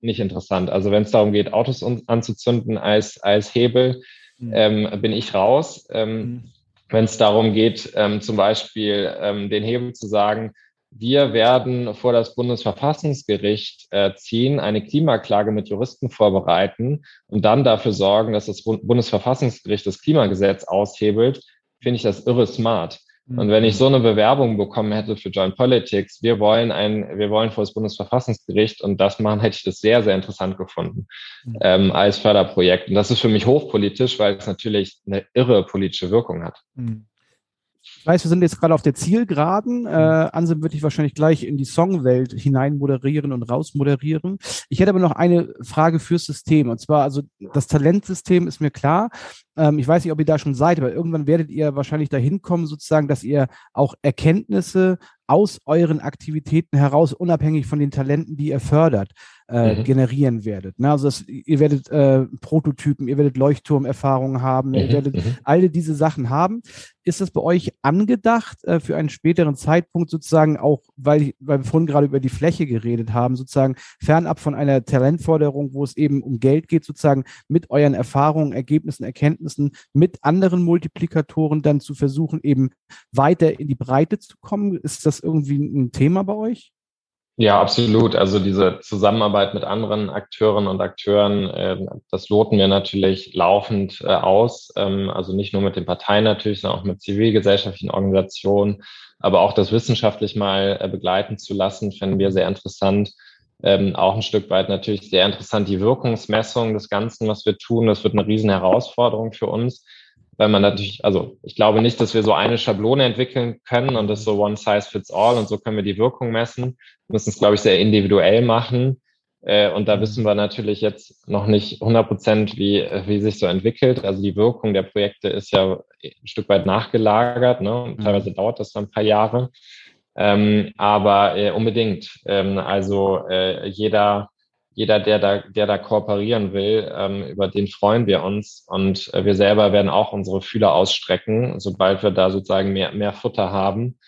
nicht interessant. Also wenn es darum geht, Autos anzuzünden als, als Hebel, mhm. ähm, bin ich raus. Ähm, mhm. Wenn es darum geht, ähm, zum Beispiel ähm, den Hebel zu sagen, wir werden vor das Bundesverfassungsgericht äh, ziehen, eine Klimaklage mit Juristen vorbereiten und dann dafür sorgen, dass das Bundesverfassungsgericht das Klimagesetz aushebelt, finde ich das irre smart. Und wenn ich so eine Bewerbung bekommen hätte für Joint Politics, wir wollen ein, wir wollen vor das Bundesverfassungsgericht und das machen, hätte ich das sehr, sehr interessant gefunden mhm. ähm, als Förderprojekt. Und das ist für mich hochpolitisch, weil es natürlich eine irre politische Wirkung hat. Mhm. Ich weiß, wir sind jetzt gerade auf der Zielgeraden. Äh, mhm. Ansem würde ich wahrscheinlich gleich in die Songwelt hinein moderieren und raus moderieren. Ich hätte aber noch eine Frage fürs System. Und zwar, also das Talentsystem ist mir klar. Ähm, ich weiß nicht, ob ihr da schon seid, aber irgendwann werdet ihr wahrscheinlich dahin kommen, sozusagen, dass ihr auch Erkenntnisse aus euren Aktivitäten heraus, unabhängig von den Talenten, die ihr fördert, äh, mhm. generieren werdet. Ne? Also das, ihr werdet äh, Prototypen, ihr werdet Leuchtturmerfahrungen haben, mhm. ihr werdet mhm. alle diese Sachen haben. Ist das bei euch angedacht äh, für einen späteren Zeitpunkt sozusagen auch, weil, weil wir vorhin gerade über die Fläche geredet haben, sozusagen fernab von einer Talentforderung, wo es eben um Geld geht, sozusagen mit euren Erfahrungen, Ergebnissen, Erkenntnissen, mit anderen Multiplikatoren dann zu versuchen, eben weiter in die Breite zu kommen? Ist das irgendwie ein Thema bei euch? Ja, absolut. Also diese Zusammenarbeit mit anderen Akteuren und Akteuren, äh, das loten wir natürlich laufend äh, aus. Ähm, also nicht nur mit den Parteien natürlich, sondern auch mit zivilgesellschaftlichen Organisationen. Aber auch das wissenschaftlich mal äh, begleiten zu lassen, finden wir sehr interessant. Ähm, auch ein Stück weit natürlich sehr interessant die Wirkungsmessung des Ganzen, was wir tun. Das wird eine riesen Herausforderung für uns weil man natürlich, also ich glaube nicht, dass wir so eine Schablone entwickeln können und das so one size fits all und so können wir die Wirkung messen. Wir müssen es, glaube ich, sehr individuell machen. Äh, und da wissen wir natürlich jetzt noch nicht 100 Prozent, wie, wie sich so entwickelt. Also die Wirkung der Projekte ist ja ein Stück weit nachgelagert. Ne? Und teilweise dauert das dann ein paar Jahre. Ähm, aber äh, unbedingt. Ähm, also äh, jeder jeder, der da, der da kooperieren will, ähm, über den freuen wir uns. Und äh, wir selber werden auch unsere Fühler ausstrecken, sobald wir da sozusagen mehr, mehr Futter haben.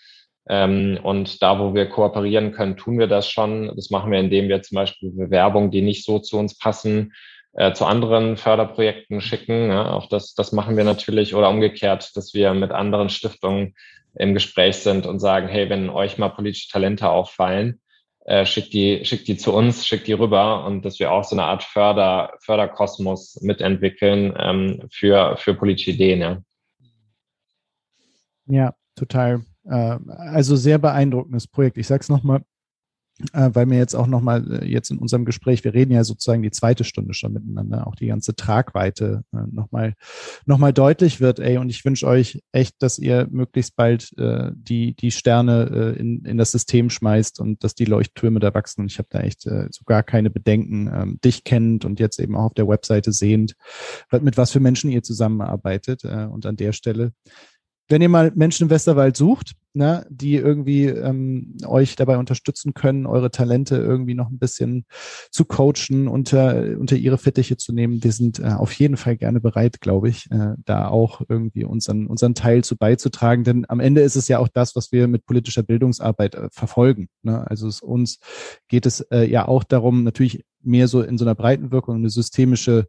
Ähm, und da, wo wir kooperieren können, tun wir das schon. Das machen wir, indem wir zum Beispiel Bewerbungen, die nicht so zu uns passen, äh, zu anderen Förderprojekten schicken. Ja, auch das, das machen wir natürlich oder umgekehrt, dass wir mit anderen Stiftungen im Gespräch sind und sagen, hey, wenn euch mal politische Talente auffallen, äh, schickt die, schickt die zu uns, schickt die rüber und dass wir auch so eine Art Förder, Förderkosmos mitentwickeln ähm, für, für politische Ideen. Ja, ja total. Äh, also sehr beeindruckendes Projekt. Ich sage es nochmal, weil mir jetzt auch nochmal, äh, jetzt in unserem Gespräch, wir reden ja sozusagen die zweite Stunde schon miteinander, auch die ganze Tragweite äh, nochmal noch mal deutlich wird, ey, und ich wünsche euch echt, dass ihr möglichst bald äh, die, die Sterne äh, in, in das System schmeißt und dass die Leuchttürme da wachsen. Und ich habe da echt äh, so gar keine Bedenken, ähm, dich kennt und jetzt eben auch auf der Webseite sehend, mit was für Menschen ihr zusammenarbeitet. Äh, und an der Stelle wenn ihr mal Menschen im Westerwald sucht, ne, die irgendwie ähm, euch dabei unterstützen können, eure Talente irgendwie noch ein bisschen zu coachen, unter, unter ihre Fittiche zu nehmen, wir sind äh, auf jeden Fall gerne bereit, glaube ich, äh, da auch irgendwie unseren, unseren Teil zu beizutragen. Denn am Ende ist es ja auch das, was wir mit politischer Bildungsarbeit äh, verfolgen. Ne? Also es, uns geht es äh, ja auch darum, natürlich mehr so in so einer breiten Wirkung eine systemische,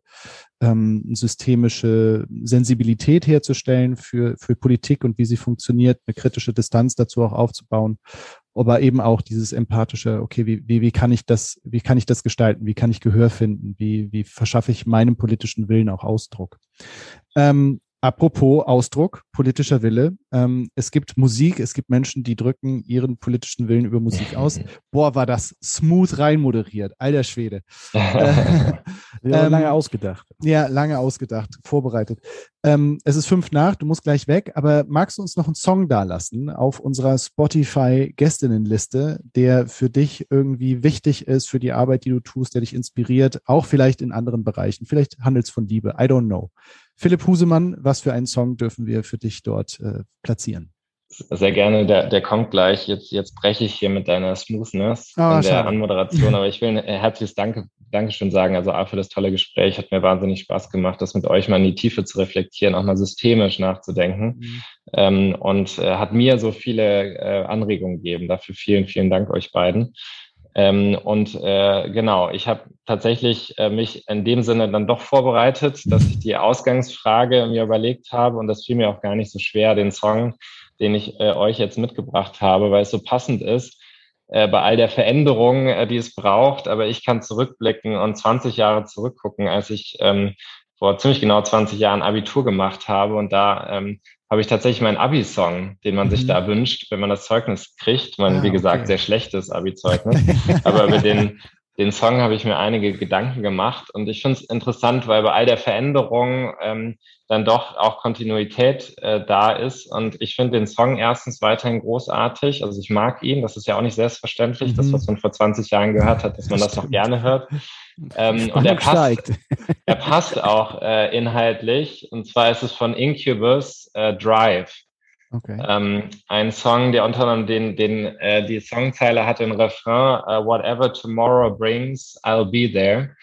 ähm, systemische Sensibilität herzustellen für, für Politik und wie sie funktioniert, eine kritische Distanz dazu auch aufzubauen, aber eben auch dieses empathische, okay, wie, wie, wie kann ich das, wie kann ich das gestalten, wie kann ich Gehör finden, wie, wie verschaffe ich meinem politischen Willen auch Ausdruck. Ähm, Apropos Ausdruck, politischer Wille. Ähm, es gibt Musik, es gibt Menschen, die drücken ihren politischen Willen über Musik aus. Boah, war das smooth reinmoderiert. Alter Schwede. äh, ja, ähm, lange ausgedacht. Ja, lange ausgedacht, vorbereitet. Ähm, es ist fünf nach, du musst gleich weg, aber magst du uns noch einen Song dalassen auf unserer Spotify-Gästinnenliste, der für dich irgendwie wichtig ist, für die Arbeit, die du tust, der dich inspiriert, auch vielleicht in anderen Bereichen. Vielleicht handelt es von Liebe. I don't know. Philipp Husemann, was für einen Song dürfen wir für dich dort äh, platzieren? Sehr gerne, der, der kommt gleich. Jetzt, jetzt breche ich hier mit deiner Smoothness oh, in der Anmoderation, aber ich will ein herzliches Danke, Dankeschön sagen. Also A für das tolle Gespräch, hat mir wahnsinnig Spaß gemacht, das mit euch mal in die Tiefe zu reflektieren, auch mal systemisch nachzudenken mhm. ähm, und äh, hat mir so viele äh, Anregungen gegeben. Dafür vielen, vielen Dank euch beiden. Ähm, und äh, genau, ich habe tatsächlich äh, mich in dem Sinne dann doch vorbereitet, dass ich die Ausgangsfrage mir überlegt habe und das fiel mir auch gar nicht so schwer, den Song, den ich äh, euch jetzt mitgebracht habe, weil es so passend ist äh, bei all der Veränderung, äh, die es braucht. Aber ich kann zurückblicken und 20 Jahre zurückgucken, als ich ähm, vor ziemlich genau 20 Jahren Abitur gemacht habe und da ähm, habe ich tatsächlich meinen Abi-Song, den man mhm. sich da wünscht, wenn man das Zeugnis kriegt. Man, ah, wie gesagt, okay. sehr schlechtes Abi-Zeugnis. Aber über den, den Song habe ich mir einige Gedanken gemacht und ich finde es interessant, weil bei all der Veränderung ähm, dann doch auch Kontinuität äh, da ist und ich finde den Song erstens weiterhin großartig, also ich mag ihn, das ist ja auch nicht selbstverständlich, mhm. das, was man vor 20 Jahren gehört hat, dass man das, das noch gerne hört. Ähm, und er passt, er passt auch äh, inhaltlich. Und zwar ist es von Incubus äh, Drive. Okay. Ähm, ein Song, der unter anderem den, den, äh, die Songzeile hat den Refrain uh, Whatever tomorrow brings, I'll be there.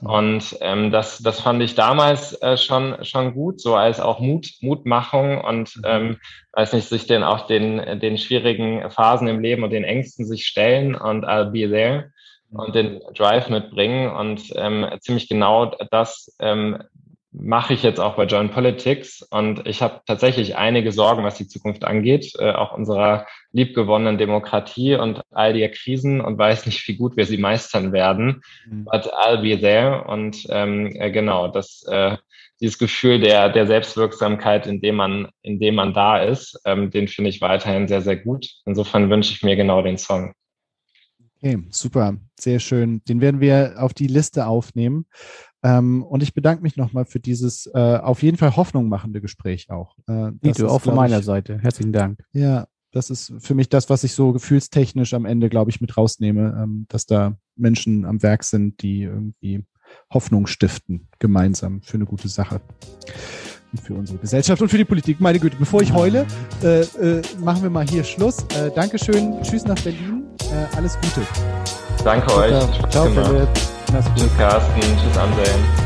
Mhm. Und ähm, das, das fand ich damals äh, schon, schon gut, so als auch Mut, Mutmachung und mhm. ähm, weiß nicht, sich denn auch den, den schwierigen Phasen im Leben und den Ängsten sich stellen und I'll be there und den Drive mitbringen. Und ähm, ziemlich genau das ähm, mache ich jetzt auch bei Joint Politics. Und ich habe tatsächlich einige Sorgen, was die Zukunft angeht, äh, auch unserer liebgewonnenen Demokratie und all die Krisen und weiß nicht, wie gut wir sie meistern werden. Mhm. But I'll be there. Und ähm, äh, genau, das äh, dieses Gefühl der, der Selbstwirksamkeit, in dem man, in dem man da ist, ähm, den finde ich weiterhin sehr, sehr gut. Insofern wünsche ich mir genau den Song. Okay, super, sehr schön. Den werden wir auf die Liste aufnehmen. Ähm, und ich bedanke mich nochmal für dieses äh, auf jeden Fall Hoffnung machende Gespräch auch. Äh, Dito, auch von meiner ich, Seite. Herzlichen Dank. Ja, das ist für mich das, was ich so gefühlstechnisch am Ende, glaube ich, mit rausnehme, ähm, dass da Menschen am Werk sind, die irgendwie Hoffnung stiften, gemeinsam für eine gute Sache für unsere Gesellschaft und für die Politik. Meine Güte, bevor ich heule, äh, äh, machen wir mal hier Schluss. Äh, Dankeschön, tschüss nach Berlin, äh, alles Gute. Danke euch. Ciao, Philipp. Tschüss, Carsten. Tschüss, Anselm.